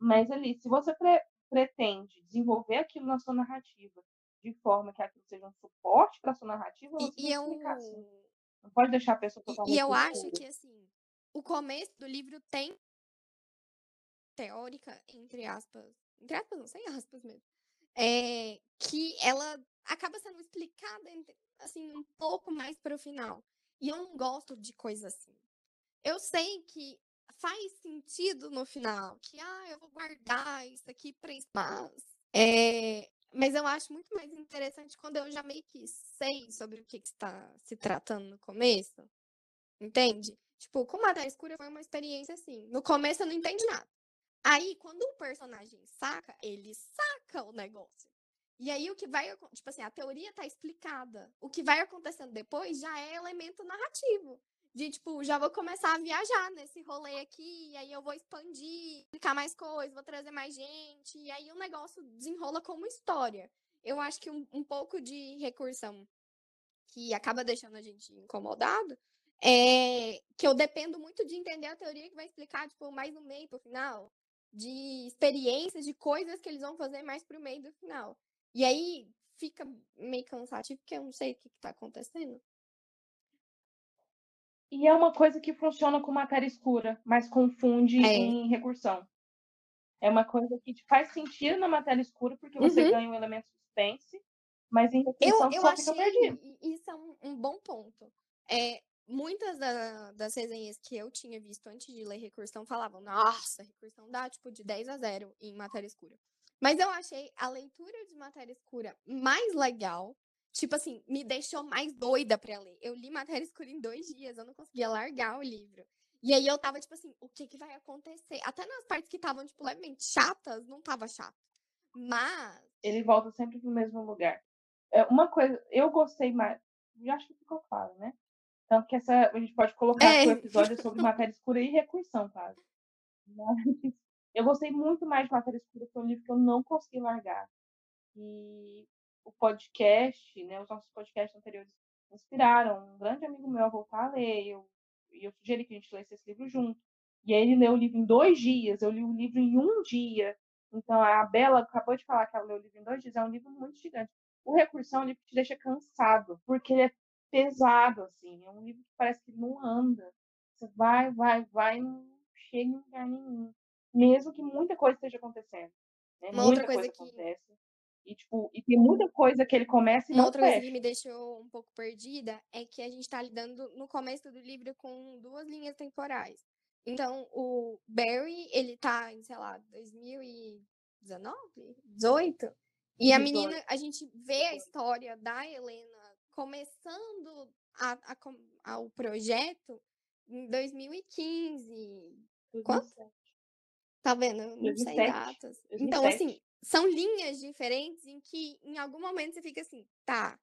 Mas ali, se você pre pretende desenvolver aquilo na sua narrativa de forma que aquilo seja um suporte para sua narrativa, você e, e eu... Assim. Não pode deixar a pessoa totalmente.
E eu acho que, assim, o começo do livro tem teórica, entre aspas, entre aspas, não, sem aspas mesmo, é, que ela acaba sendo explicada, assim, um pouco mais para o final. E eu não gosto de coisa assim. Eu sei que faz sentido no final, que, ah, eu vou guardar isso aqui para mas, é, mas eu acho muito mais interessante quando eu já meio que sei sobre o que está se tratando no começo. Entende? Tipo, com Matéria Escura foi uma experiência assim. No começo eu não entendi nada. Aí, quando o personagem saca, ele saca o negócio. E aí o que vai, tipo assim, a teoria tá explicada. O que vai acontecendo depois já é elemento narrativo. De tipo, já vou começar a viajar nesse rolê aqui, e aí eu vou expandir, explicar mais coisas, vou trazer mais gente, e aí o negócio desenrola como história. Eu acho que um, um pouco de recursão que acaba deixando a gente incomodado é que eu dependo muito de entender a teoria que vai explicar, tipo, mais no meio pro final, de experiências, de coisas que eles vão fazer mais pro meio do final. E aí fica meio cansativo, porque eu não sei o que, que tá acontecendo.
E é uma coisa que funciona com matéria escura, mas confunde é. em recursão. É uma coisa que te faz sentido na matéria escura, porque você uhum. ganha um elemento suspense, mas em recursão
eu, eu
só
achei,
fica perdido.
Isso é um, um bom ponto. É, muitas da, das resenhas que eu tinha visto antes de ler recursão falavam, nossa, recursão dá tipo de 10 a 0 em matéria escura. Mas eu achei a leitura de matéria escura mais legal. Tipo assim, me deixou mais doida pra ler. Eu li matéria escura em dois dias, eu não conseguia largar o livro. E aí eu tava, tipo assim, o que que vai acontecer? Até nas partes que estavam, tipo, levemente chatas, não tava chato. Mas.
Ele volta sempre pro mesmo lugar. É, uma coisa, eu gostei mais. Já acho que ficou claro, né? Tanto que essa, a gente pode colocar é. o episódio sobre matéria escura e recursão, quase. Mas eu gostei muito mais de Matéria Escura, foi um livro que eu não consegui largar. E o podcast, né, os nossos podcasts anteriores inspiraram um grande amigo meu a voltar a ler. E eu, eu sugeri que a gente lesse esse livro junto. E aí ele leu o livro em dois dias, eu li o livro em um dia. Então a Bela acabou de falar que ela leu o livro em dois dias, é um livro muito gigante. O Recursão é um livro que te deixa cansado, porque ele é pesado, assim. É um livro que parece que não anda. Você vai, vai, vai, não chega em lugar nenhum. Mesmo que muita coisa esteja acontecendo. Né?
Uma
muita
outra coisa,
coisa que... acontece. E, tipo, e tem muita coisa que ele começa e
Uma
não
outra
fecha.
coisa que me deixou um pouco perdida é que a gente está lidando no começo do livro com duas linhas temporais. Então, o Barry, ele tá em, sei lá, 2019? 18? E a menina, a gente vê a história da Helena começando a, a, a, o projeto em 2015. Quanto? Tá vendo? Não 2007. sei datas. 2007. Então, assim, são linhas diferentes em que em algum momento você fica assim, tá,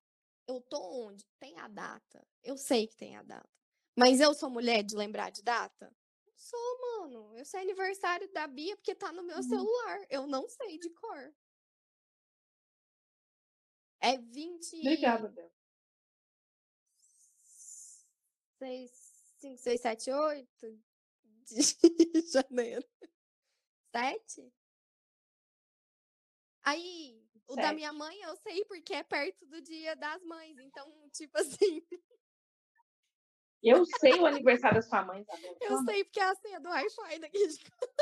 eu tô onde? Tem a data. Eu sei que tem a data. Mas eu sou mulher de lembrar de data? Não sou, mano. Eu sei aniversário da Bia porque tá no meu uhum. celular. Eu não sei de cor. É 20.
Obrigada, Bel.
6, 5, 6, 7, 8 de janeiro. 7? Aí, o da minha mãe eu sei porque é perto do dia das mães. Então, tipo assim.
Eu sei o aniversário da sua mãe, Isabel.
Eu sei porque é a senha do Wi-Fi daqui de casa.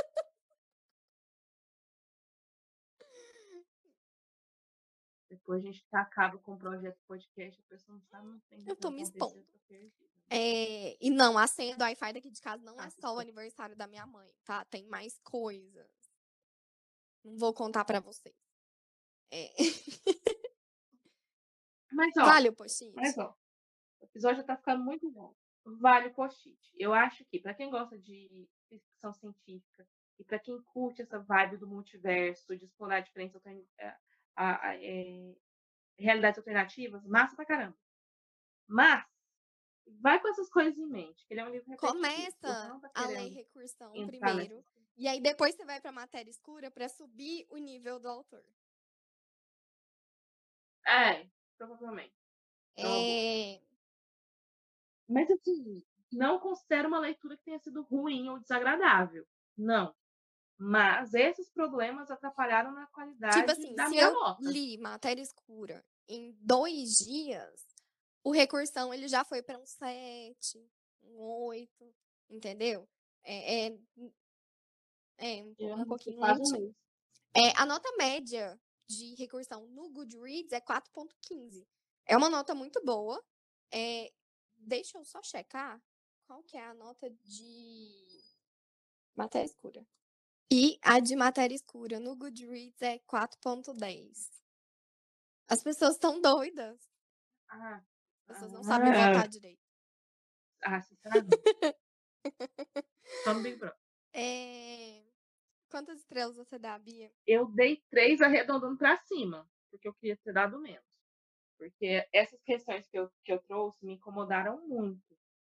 Depois a gente acaba com o projeto podcast, a pessoa não sabe, não tem
Eu tô me expondo.
perdida.
É, e não, a senha do Wi-Fi daqui de casa não é
Ah,
só o aniversário da minha mãe, tá? Tem mais coisas. Não vou contar pra vocês. É.
Mas, ó,
Vale o post-it?
mas, ó, o episódio já tá ficando muito longo. Vale o post-it. Eu acho que, pra quem gosta de ficção científica e pra quem curte essa vibe do multiverso, de explorar diferentes altern- eh, a- a- eh, realidades alternativas, massa pra caramba. Mas, vai com essas coisas em mente, que ele é um livro
Começa
tá
a ler recursão primeiro.
nessas
E aí depois você vai pra matéria escura pra subir o nível do autor.
É, provavelmente. É Mas assim, não considero uma leitura que tenha sido ruim ou desagradável. Não. Mas esses problemas atrapalharam na
tipo
qualidade
assim,
da
se
minha
eu
nota.
li matéria escura em dois dias, o recursão ele já foi pra um 7, um 8, entendeu? É, é, é um, um pouquinho
mês.
É, a nota média de recursão no Goodreads é 4.15. É uma nota muito boa. É, deixa eu só checar qual que é a nota de matéria escura. E a de matéria escura no Goodreads é 4.10. As pessoas estão doidas.
Ah,
As pessoas não sabem votar
ah,
direito.
ah, sinceramente. No Big Brother.
É, Quantas estrelas você dá, Bia?
Eu dei três arredondando pra cima, porque eu queria ter dado menos. Porque essas questões que eu, que eu trouxe me incomodaram muito.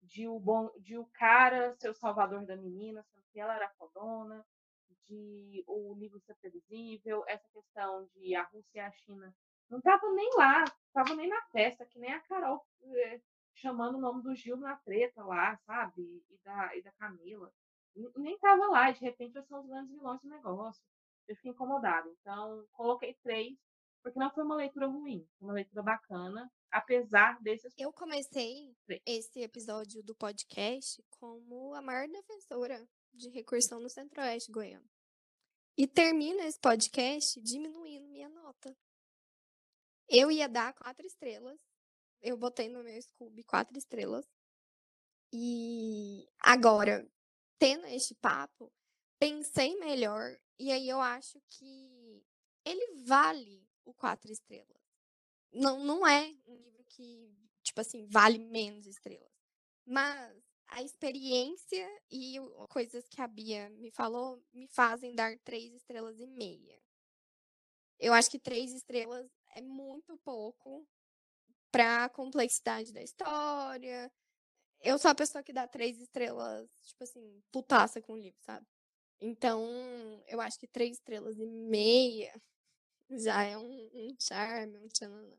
De o, bom, de o cara ser o salvador da menina, sendo que ela era fodona, de o livro ser previsível, essa questão de a Rússia e a China não estavam nem lá, estavam nem na festa, que nem a Carol eh, chamando o nome do Gil na treta lá, sabe? E da, e da Camila. Nem tava lá, de repente são os grandes vilões do negócio. Eu fiquei incomodada. Então, coloquei três, porque não foi uma leitura ruim, foi uma leitura bacana, apesar desses
Eu comecei
três.
esse episódio do podcast como a maior defensora de recursão no Centro-Oeste goiano. E termino esse podcast diminuindo minha nota. Eu ia dar quatro estrelas. Eu botei no meu Scooby quatro estrelas. E agora, tendo este papo, pensei melhor. E aí eu acho que ele vale o quatro estrelas. Não, não é um livro que, tipo assim, vale menos estrelas. Mas a experiência e coisas que a Bia me falou me fazem dar três estrelas e meia. Eu acho que três estrelas é muito pouco para a complexidade da história. Eu sou a pessoa que dá três estrelas, tipo assim, putaça com o livro, sabe? Então, eu acho que três estrelas e meia já é um, um charme, um tchananã.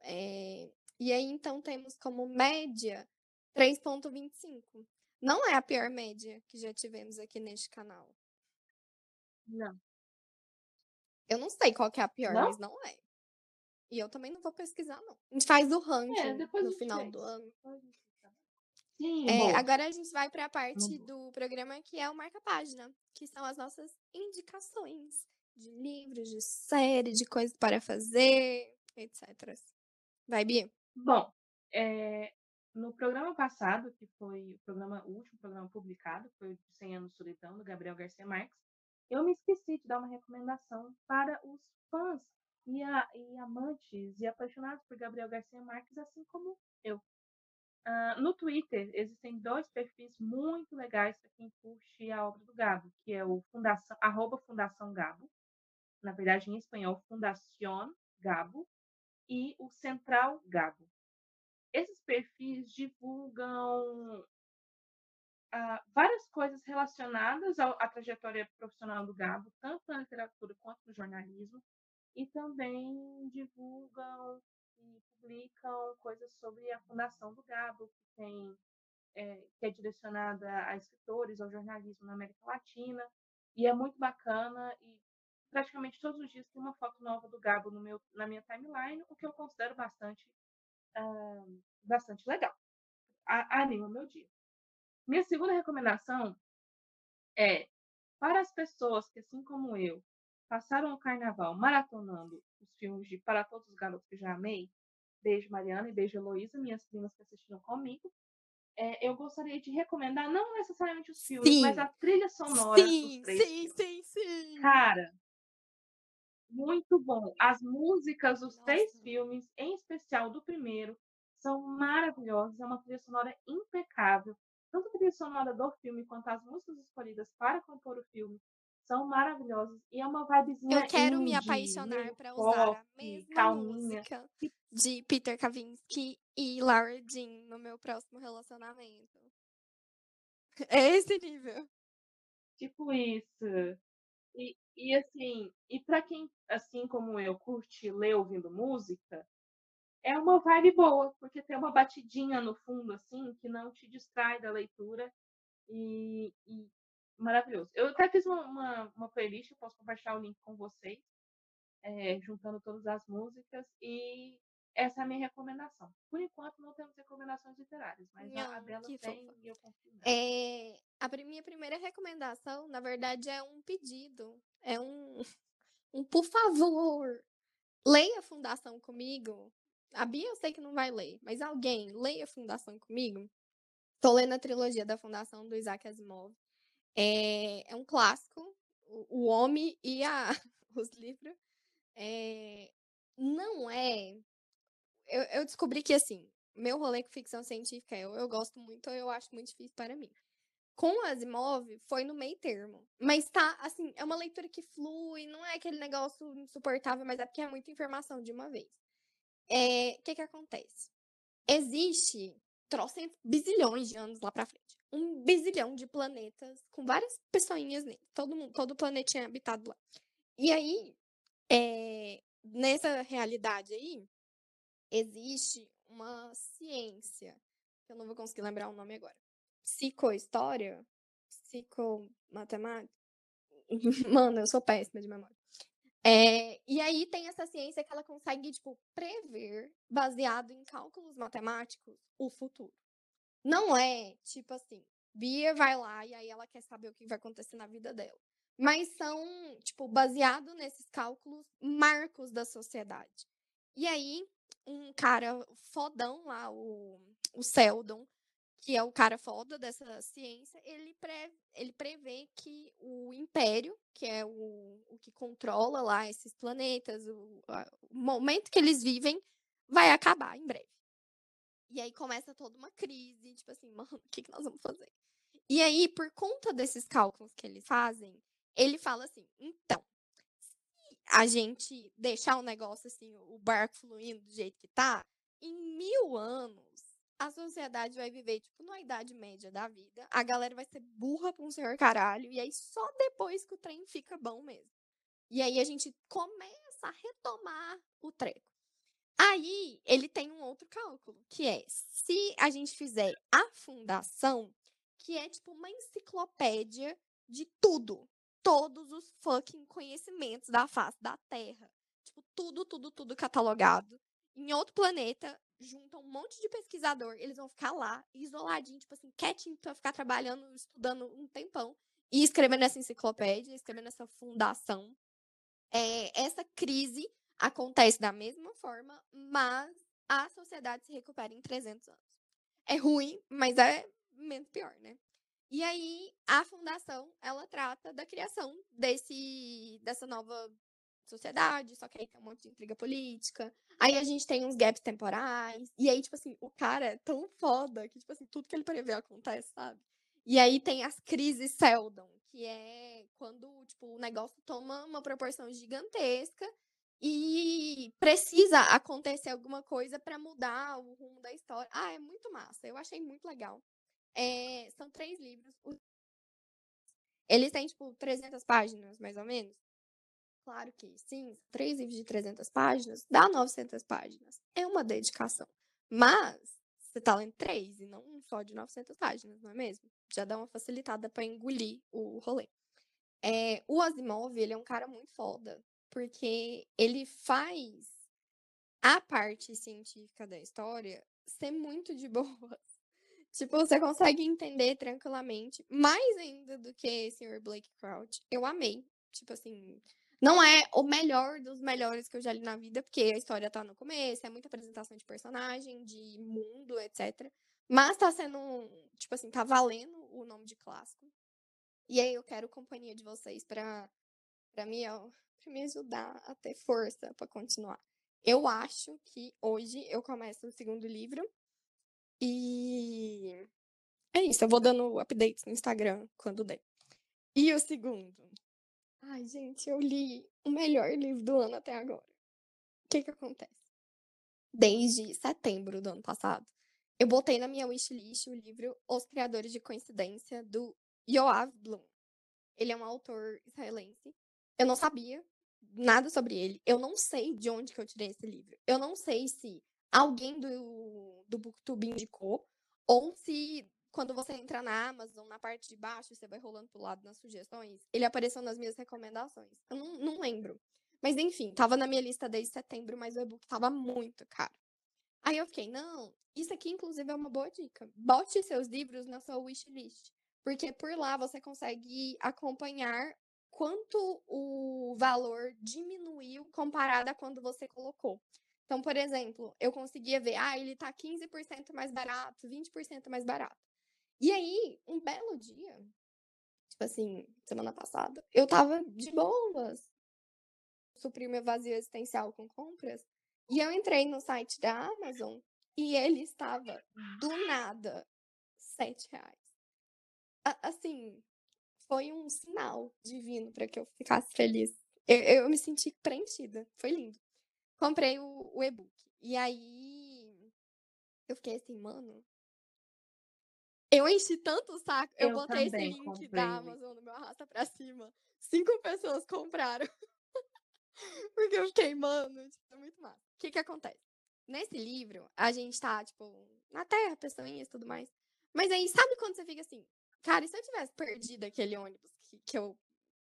É, e aí, então, temos como média 3,25. Não é a pior média que já tivemos aqui neste canal.
Não.
Eu não sei qual que é a pior,
Não?
mas não é. E eu também não vou pesquisar, não. A gente faz o
É,
ranking
a
no final
vê.
do ano.
Depois a gente vê. Sim,
É, agora a gente vai para a parte do programa que é o marca-página, que são as nossas indicações de livros, de série, de coisas para fazer, etc. Vai, Bia?
Bom, é, no programa passado, que foi o programa o último programa publicado, foi o de 100 anos de solidão, do Gabriel Garcia Marques, eu me esqueci de dar uma recomendação para os fãs e, a- e amantes e apaixonados por Gabriel Garcia Marques, assim como eu. Ah, no Twitter, existem dois perfis muito legais para quem curte a obra do Gabo, que é o Fundação, arroba Fundação Gabo, na verdade em espanhol, Fundación Gabo, e o Central Gabo. Esses perfis divulgam ah, várias coisas relacionadas ao- à trajetória profissional do Gabo, tanto na literatura quanto no jornalismo, e também divulgam e publicam coisas sobre a fundação do Gabo, que, tem, é, que é direcionada a escritores, ao jornalismo na América Latina, e é muito bacana, e praticamente todos os dias tem uma foto nova do Gabo no meu, na minha timeline, o que eu considero bastante, ah, bastante legal. A- Anima meu dia. Minha segunda recomendação é para as pessoas que, assim como eu, passaram o carnaval maratonando filmes de Para Todos os Garotos que Já Amei, beijo Mariana e beijo Heloísa, minhas primas que assistiram comigo, é, eu gostaria de recomendar não necessariamente os filmes,
Sim.
mas a trilha sonora
Sim,
dos três
sim,
filmes.
sim, sim.
Cara, muito bom. As músicas dos três
Nossa.
filmes, em especial do primeiro, são maravilhosas. É uma trilha sonora impecável. Tanto a trilha sonora do filme quanto as músicas escolhidas para compor o filme são maravilhosas. E é uma vibezinha
Eu quero me
indie,
apaixonar
meio
para usar a mesma
calminha.
música de Peter Kavinsky e Laura Jean no meu próximo relacionamento. É esse nível.
tipo isso. E, e assim, e para quem, assim como eu, curte ler ouvindo música, é uma vibe boa, porque tem uma batidinha no fundo, assim, que não te distrai da leitura. E, e maravilhoso. Eu até fiz uma, uma, uma playlist, eu posso compartilhar o link com vocês, é, juntando todas as músicas, e essa é a minha recomendação. Por enquanto, não temos recomendações literárias, mas a, a
Não,
dela
que
tem
fofa.
e eu confio nela.
É, a minha primeira recomendação, na verdade, é um pedido. É um, um por favor. Leia a Fundação comigo. A Bia eu sei que não vai ler, mas alguém leia a Fundação comigo. Tô lendo a trilogia da Fundação do Isaac Asimov. É, é um clássico, o, o Homem e a, os livros. É, não é. Eu, eu descobri que, assim, meu rolê com ficção científica, eu, eu gosto muito, eu acho muito difícil para mim. Com Asimov, foi no meio termo. Mas tá, assim, é uma leitura que flui, não é aquele negócio insuportável, mas é porque é muita informação de uma vez. É, O que que acontece? Existe trocentos bizilhões de anos lá pra frente. Um bizilhão de planetas com várias pessoinhas nele. Todo, mundo, todo planetinha habitado lá. E aí, é, nessa realidade aí, existe uma ciência, que eu não vou conseguir lembrar o nome agora. Psicohistória? Psicomatemática? Mano, eu sou péssima de memória. É, e aí tem essa ciência que ela consegue, tipo, prever, baseado em cálculos matemáticos, o futuro. Não é, tipo assim, Bia vai lá e aí ela quer saber o que vai acontecer na vida dela. Mas são, tipo, baseado nesses cálculos, marcos da sociedade. E aí, um cara fodão lá, o, o Seldon, que é o cara foda dessa ciência, ele, pre, ele prevê que o Império, que é o, o que controla lá esses planetas, o, o momento que eles vivem, vai acabar em breve. E aí começa toda uma crise, tipo assim, mano, o que, que nós vamos fazer? E aí, por conta desses cálculos que eles fazem, ele fala assim, então, se a gente deixar o negócio assim, o barco fluindo do jeito que tá, em mil anos, a sociedade vai viver, tipo, na idade média da vida. A galera vai ser burra pra um senhor caralho. E aí, só depois que o trem fica bom mesmo. E aí, a gente começa a retomar o treco. Aí, ele tem um outro cálculo, que é, se a gente fizer a fundação, que é, tipo, uma enciclopédia de tudo. Todos os fucking conhecimentos da face da Terra. Tipo, tudo, tudo, tudo catalogado. Em outro planeta, junta um monte de pesquisador, eles vão ficar lá, isoladinho, tipo assim, quietinho, pra ficar trabalhando, estudando um tempão, e escrevendo essa enciclopédia, escrevendo essa fundação. É, essa crise acontece da mesma forma, mas a sociedade se recupera em 300 anos. É ruim, mas é menos pior, né? E aí, a fundação, ela trata da criação desse, dessa nova sociedade, só que aí tem um monte de intriga política. Aí a gente tem uns gaps temporais. E aí, tipo assim, o cara é tão foda que, tipo assim, tudo que ele prevê acontece, sabe? E aí tem as crises Seldon, que é quando, tipo, o negócio toma uma proporção gigantesca e precisa acontecer alguma coisa para mudar o rumo da história. Ah, é muito massa. Eu achei muito legal. É, são três livros. Eles têm, tipo, 300 páginas, mais ou menos. Claro que sim, três livros de 300 páginas dá 900 páginas. É uma dedicação. Mas você tá lendo três e não um só de 900 páginas, não é mesmo? Já dá uma facilitada para engolir o rolê. É, o Asimov, ele é um cara muito foda, porque ele faz a parte científica da história ser muito de boas. Tipo, você consegue entender tranquilamente, mais ainda do que Sr. Blake Crouch. Eu amei. Tipo assim, Não é o melhor dos melhores que eu já li na vida, porque a história tá no começo, é muita apresentação de personagem, de mundo, etc. Mas tá sendo, tipo assim, tá valendo o nome de clássico. E aí eu quero companhia de vocês pra, pra, me, me ajudar a ter força pra continuar. Eu acho que hoje eu começo o segundo livro. E é isso, eu vou dando updates no Instagram quando der. E o segundo? Ai, gente, eu li o melhor livro do ano até agora. O que que acontece? Desde setembro do ano passado, eu botei na minha wishlist o livro Os Criadores de Coincidência, do Yoav Bloom. Ele é um autor israelense. Eu não sabia nada sobre ele. Eu não sei de onde que eu tirei esse livro. Eu não sei se alguém do, do Booktube indicou ou se quando você entra na Amazon, na parte de baixo, você vai rolando pro lado nas sugestões, ele apareceu nas minhas recomendações. Eu não, não lembro. Mas enfim, tava na minha lista desde setembro, mas o e-book tava muito caro. Aí eu fiquei, não, isso aqui inclusive é uma boa dica. Bote seus livros na sua wishlist. Porque por lá você consegue acompanhar quanto o valor diminuiu comparado a quando você colocou. Então, por exemplo, eu conseguia ver, ah, ele tá 15% mais barato, 20% mais barato. E aí, um belo dia, tipo assim, semana passada, eu tava de boas, suprir meu vazio existencial com compras, e eu entrei no site da Amazon e ele estava, do nada, sete reais. Assim, foi um sinal divino para que eu ficasse feliz. Eu, eu, me senti preenchida. Foi lindo. Comprei o, o e-book. E aí eu fiquei assim, mano. Eu enchi tanto o saco. Eu, eu botei esse link comprei. da Amazon no meu arrasta pra cima. Cinco pessoas compraram. Porque eu fiquei, mano, tipo, muito massa. O que que acontece? Nesse livro, a gente tá, tipo, na Terra, pessoinhas e tudo mais. Mas aí, sabe quando você fica assim, Cara, e se eu tivesse perdido aquele ônibus que, que, eu,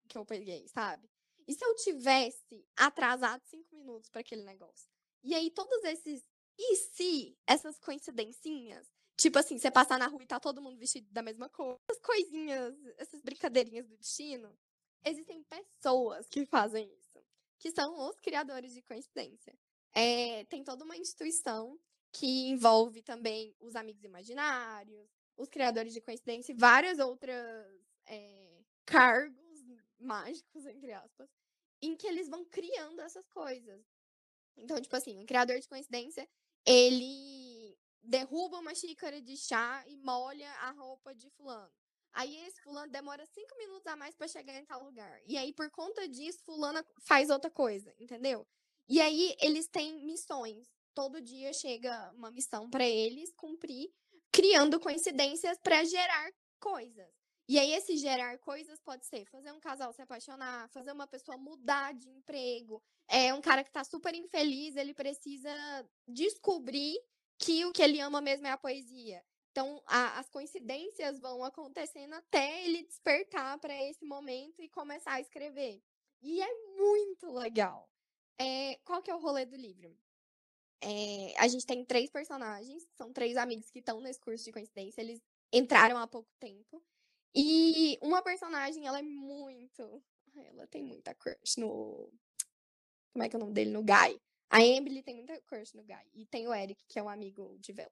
que eu peguei, sabe? E se eu tivesse atrasado cinco minutos para aquele negócio? E aí, todos esses. E se essas coincidencinhas? Tipo assim, você passar na rua e tá todo mundo vestido da mesma cor. Essas coisinhas, essas brincadeirinhas do destino. Existem pessoas que fazem isso. Que são os criadores de coincidência. É, tem toda uma instituição que envolve também os amigos imaginários, os criadores de coincidência e várias outras é, cargos mágicos, entre aspas, em que eles vão criando essas coisas. Então, tipo assim, um criador de coincidência, ele derruba uma xícara de chá e molha a roupa de fulano. Aí esse fulano demora cinco minutos a mais para chegar em tal lugar. E aí, por conta disso, fulano faz outra coisa, entendeu? E aí, eles têm missões. Todo dia chega uma missão para eles cumprir criando coincidências para gerar coisas. E aí, esse gerar coisas pode ser fazer um casal se apaixonar, fazer uma pessoa mudar de emprego. É um cara que tá super infeliz, ele precisa descobrir que o que ele ama mesmo é a poesia. Então, a, as coincidências vão acontecendo até ele despertar para esse momento e começar a escrever. E é muito legal. É, qual que é o rolê do livro? É, a gente tem três personagens, são três amigos que estão nesse curso de coincidência, eles entraram há pouco tempo. E uma personagem, ela é muito. Ela tem muita crush no. Como é que é o nome dele? No Guy. A Emily tem muita crush no Guy. E tem o Eric, que é um amigo de Vel.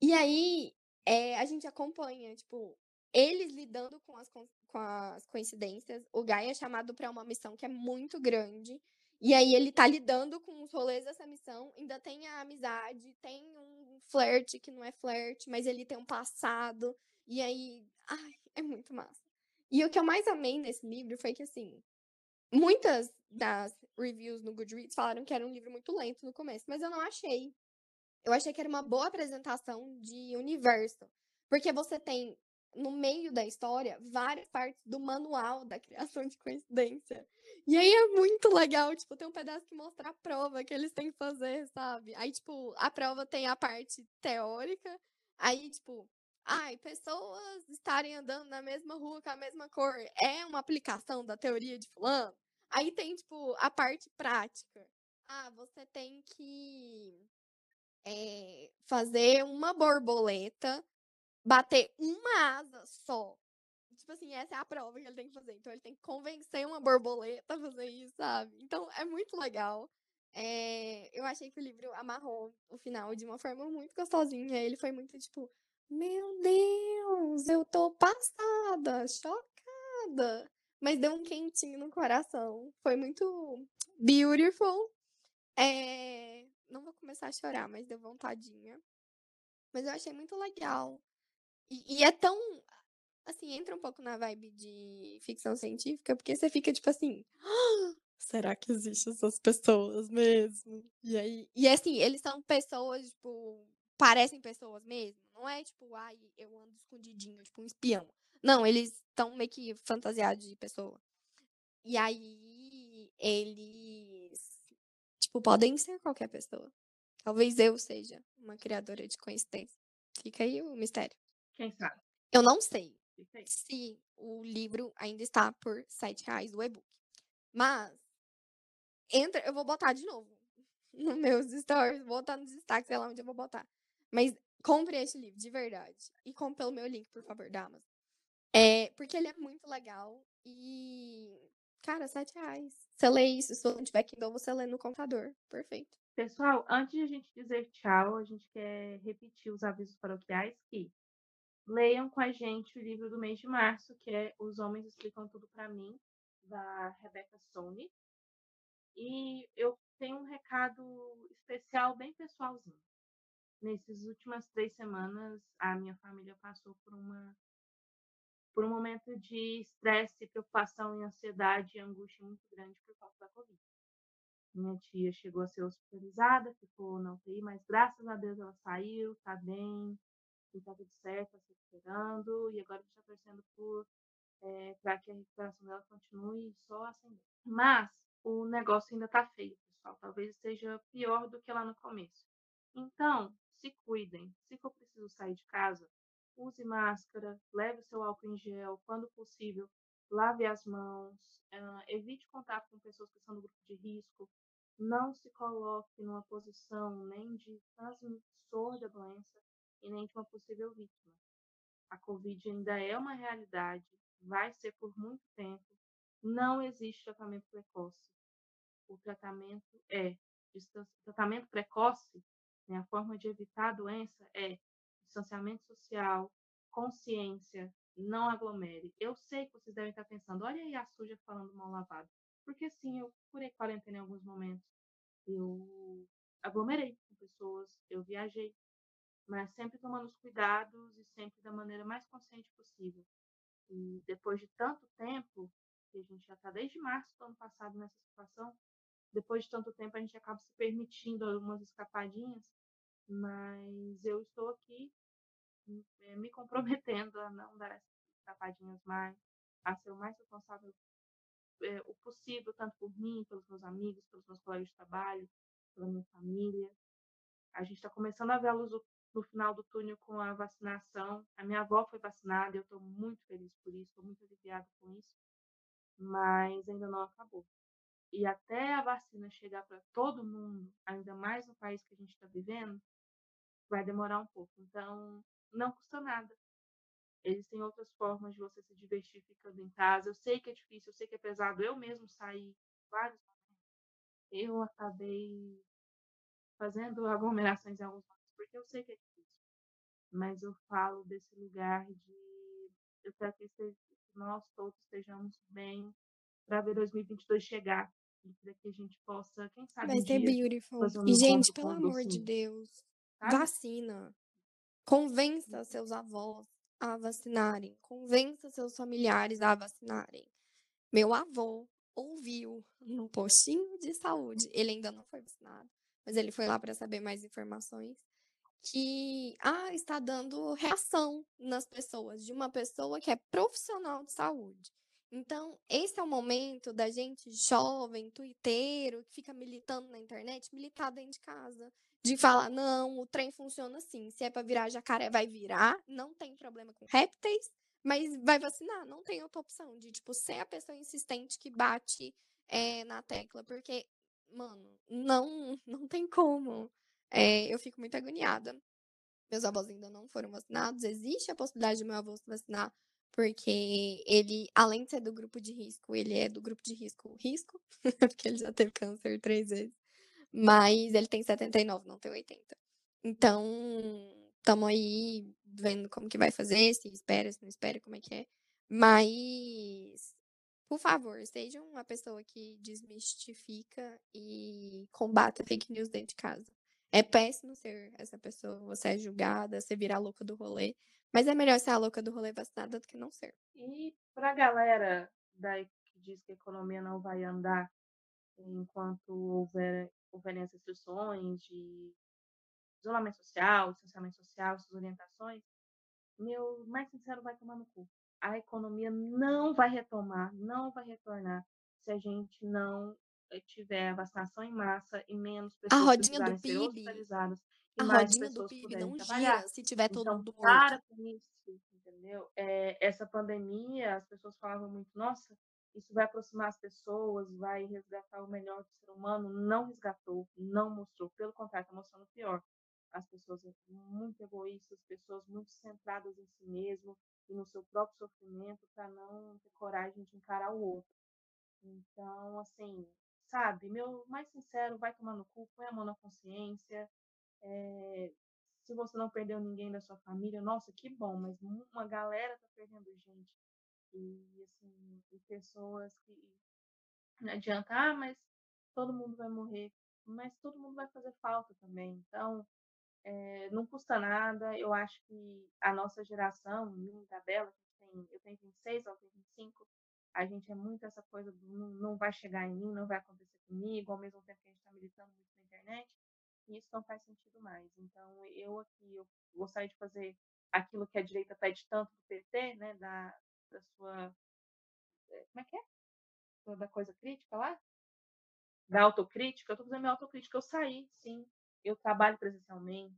E aí, é, a gente acompanha, tipo, eles lidando com as, com as coincidências. O Guy é chamado para uma missão que é muito grande. E aí ele tá lidando com os rolês dessa missão, ainda tem a amizade, tem um flerte que não é flerte, mas ele tem um passado. E aí, ai, é muito massa. E o que eu mais amei nesse livro foi que assim, muitas das reviews no Goodreads falaram que era um livro muito lento no começo, mas eu não achei. Eu achei que era uma boa apresentação de universo, porque você tem no meio da história várias partes do manual da criação de coincidência. E aí é muito legal, tipo, tem um pedaço que mostra a prova que eles têm que fazer, sabe? Aí, tipo, a prova tem a parte teórica, aí, tipo, ai, pessoas estarem andando na mesma rua com a mesma cor é uma aplicação da teoria de fulano. Aí tem, tipo, a parte prática. Ah, você tem que é, fazer uma borboleta bater uma asa só. Tipo assim, essa é a prova que ele tem que fazer. Então ele tem que convencer uma borboleta a fazer isso, sabe? Então é muito legal. É, eu achei que o livro amarrou o final de uma forma muito gostosinha. Ele foi muito tipo, meu Deus, eu tô passada, chocada. Mas deu um quentinho no coração. Foi muito beautiful. É, não vou começar a chorar, mas deu vontadinha. Mas eu achei muito legal. E, e é tão. Assim, entra um pouco na vibe de ficção científica, porque você fica tipo assim. "Ah, Será que existem essas pessoas mesmo? E aí. E assim, eles são pessoas, tipo. Parecem pessoas mesmo. Não é tipo, ai, eu ando escondidinho, tipo um espião. Não, eles estão meio que fantasiados de pessoa. E aí, eles. Tipo, podem ser qualquer pessoa. Talvez eu seja uma criadora de coincidência. Fica aí o mistério.
Quem sabe?
Eu não sei. Se o livro ainda está por 7 reais o e-book. Mas, entra, eu vou botar de novo nos meus stories, vou botar nos destaques, sei lá onde eu vou botar. Mas compre este livro, de verdade. E compre pelo meu link, por favor, da Amazon. É, porque ele é muito legal e, cara, 7 reais. Você lê isso, se você não tiver Kindle, você lê no computador. Perfeito.
Pessoal, antes de a gente dizer tchau, a gente quer repetir os avisos paroquiais que leiam com a gente o livro do mês de março, que é Os Homens Explicam Tudo Pra Mim, da Rebecca Sony. E eu tenho um recado especial, bem pessoalzinho. Nessas últimas três semanas, a minha família passou por uma por um momento de estresse, preocupação e ansiedade e angústia muito grande por conta da Covid. Minha tia chegou a ser hospitalizada, ficou na UTI, mas graças a Deus ela saiu, tá bem, e tá tudo certo, tá se recuperando, e agora a gente tá torcendo é, para que a recuperação dela continue só ascendendo. Mas o negócio ainda tá feio, pessoal. Talvez seja pior do que lá no começo. Então, se cuidem. Se for preciso sair de casa, use máscara, leve seu álcool em gel, quando possível, lave as mãos, ah, evite contato com pessoas que são do grupo de risco, não se coloque numa posição nem de transmissor da doença e nem de uma possível vítima. A Covid ainda é uma realidade, vai ser por muito tempo, não existe tratamento precoce. O tratamento é tratamento precoce, né, a forma de evitar a doença é distanciamento social, consciência, não aglomere. Eu sei que vocês devem estar pensando, olha aí a suja falando mal lavado. Porque sim, eu curei quarentena em alguns momentos. Eu aglomerei com pessoas, eu viajei, mas sempre tomando os cuidados e sempre da maneira mais consciente possível. E depois de tanto tempo, que a gente já está desde março do ano passado nessa situação, depois de tanto tempo a gente acaba se permitindo algumas escapadinhas, mas eu estou aqui eh, me comprometendo a não dar essas escapadinhas mais, a ser o mais responsável eh, o possível, tanto por mim, pelos meus amigos, pelos meus colegas de trabalho, pela minha família. A gente está começando a ver a luz do- no final do túnel com a vacinação. A minha avó foi vacinada, eu estou muito feliz por isso, estou muito aliviada com isso, mas ainda não acabou. E até a vacina chegar para todo mundo, ainda mais no país que a gente está vivendo, vai demorar um pouco. Então, não custa nada. Existem outras formas de você se divertir ficando em casa. Eu sei que é difícil, eu sei que é pesado. Eu mesmo saí vários momentos. Eu acabei fazendo aglomerações em alguns porque eu sei que é difícil. Mas eu falo desse lugar de. Eu quero que este- que nós todos estejamos bem para ver 2022 chegar. E para que a gente possa, quem sabe,
Vai
um
ser
dia
beautiful.
um
E, gente, pelo amor de
docinho,
Deus,
sabe?
vacina. Convença seus avós a vacinarem. Convença seus familiares a vacinarem. Meu avô ouviu no postinho de saúde, ele ainda não foi vacinado, mas ele foi lá para saber mais informações, que ah, está dando reação nas pessoas, de uma pessoa que é profissional de saúde. Então, esse é o momento da gente jovem, tuiteiro, que fica militando na internet, militar dentro de casa. De falar, não, o trem funciona assim. Se é para virar jacaré, vai virar. Não tem problema com répteis, mas vai vacinar. Não tem outra opção de, tipo, ser a pessoa insistente que bate eh, na tecla. Porque, mano, não, não tem como. Eh, eu fico muito agoniada. Meus avós ainda não foram vacinados. Existe a possibilidade de meu avô se vacinar porque ele, além de ser do grupo de risco, ele é do grupo de risco risco, porque ele já teve câncer 3 vezes, mas ele tem 79, não tem 80. Então, estamos aí vendo como que vai fazer, se espera, se não espera, como é que é. Mas, por favor, seja uma pessoa que desmistifica e combata fake news dentro de casa. É péssimo ser essa pessoa, você é julgada, você vira a louca do rolê, mas é melhor ser a louca do rolê vacinada do que não ser.
E pra galera daí que diz que a economia não vai andar enquanto houver, houverem as restrições de isolamento social, distanciamento social, essas orientações, meu mais sincero vai tomar no cu. A economia não vai retomar, não vai retornar se a gente não tiver vacinação em massa e menos
A
pessoas
rodinha do PIB,
hospitalizadas e
a
mais
rodinha do
pessoas
PIB
puderem
não
trabalhar.
gira se tiver todo
Então,
mundo
para com isso, entendeu? É, essa pandemia, as pessoas falavam muito, nossa, isso vai aproximar as pessoas, vai resgatar o melhor do ser humano. Não resgatou, não mostrou. Pelo contrário, está mostrando o pior. As pessoas muito egoístas, pessoas muito centradas em si mesmo e no seu próprio sofrimento para não ter coragem de encarar o outro. Então, assim, sabe, meu mais sincero, vai tomar no cu, põe a mão na consciência. É, se você não perdeu ninguém da sua família, nossa, que bom, mas uma galera tá perdendo gente. E, assim, e pessoas que não adianta, ah, mas todo mundo vai morrer. Mas todo mundo vai fazer falta também. Então, é, não custa nada. Eu acho que a nossa geração, minha da Bela, tem, eu tenho 26, ela tem 25, a gente é muito essa coisa do não, vai chegar em mim, não vai acontecer comigo, ao mesmo tempo que a gente está militando muito na internet, e isso não faz sentido mais. Então, eu aqui, eu gostaria de fazer aquilo que a direita pede tanto do PT, né, da, da sua, como é que é? Da coisa crítica lá? Da autocrítica, eu estou fazendo minha autocrítica, eu saí, sim, eu trabalho presencialmente,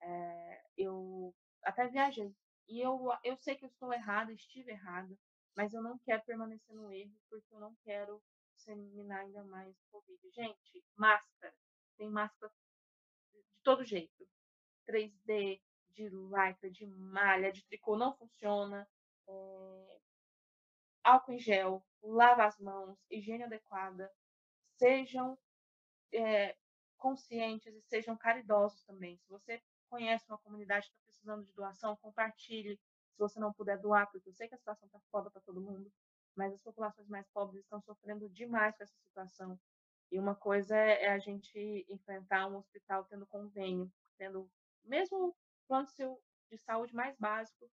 é, eu até viajei. E eu, eu sei que eu estou errada, estive errada, mas eu não quero permanecer no erro, porque eu não quero disseminar ainda mais o Covid. Gente, máscara. Tem máscara de todo jeito. 3D, de lycra, de malha, de tricô, não funciona. É... Álcool em gel, lava as mãos, higiene adequada. Sejam é, conscientes e sejam caridosos também. Se você conhece uma comunidade que está precisando de doação, compartilhe. Se você não puder doar, porque eu sei que a situação está foda para todo mundo, mas as populações mais pobres estão sofrendo demais com essa situação. E uma coisa é, é a gente enfrentar um hospital tendo convênio, tendo mesmo plano de saúde mais básico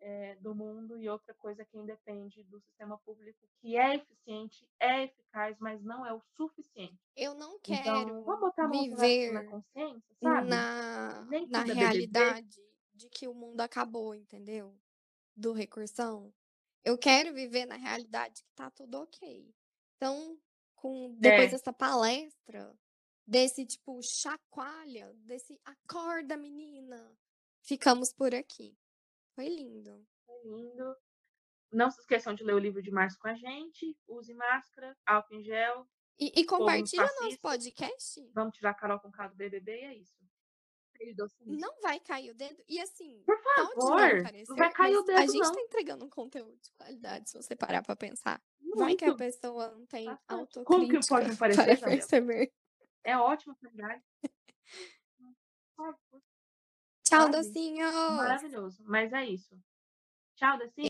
é, do mundo, e outra coisa é quem depende do sistema público, que é eficiente, é eficaz, mas não é o suficiente.
Eu não
Então,
quero
vamos botar a mão na, na
viver
consciência, sabe?
na, na
é BBB.
De que o mundo acabou, entendeu? Do recursão. Eu quero viver na realidade que tá tudo ok. Então, com depois
É.
dessa palestra, desse tipo chacoalha, desse acorda menina, ficamos por aqui. Foi lindo.
Foi lindo. Não se esqueçam de ler o livro de março com a gente. Use máscara, álcool em gel.
E, e compartilha nosso podcast.
Vamos tirar a Carol com K do BBB e é isso. Doce nisso.
Não vai cair o dedo. E assim,
Por favor,
não parecer,
não vai cair o dedo,
a gente
não.
tá entregando um conteúdo de qualidade, se você parar pra pensar. Vai que a
Muito.
pessoa não tem
Bastante.
autocrítica
Como que pode não parecer,
para perceber.
É ótima qualidade.
Tchau,
Sabe?
docinhos!
Maravilhoso. Mas é isso. Tchau, Desi.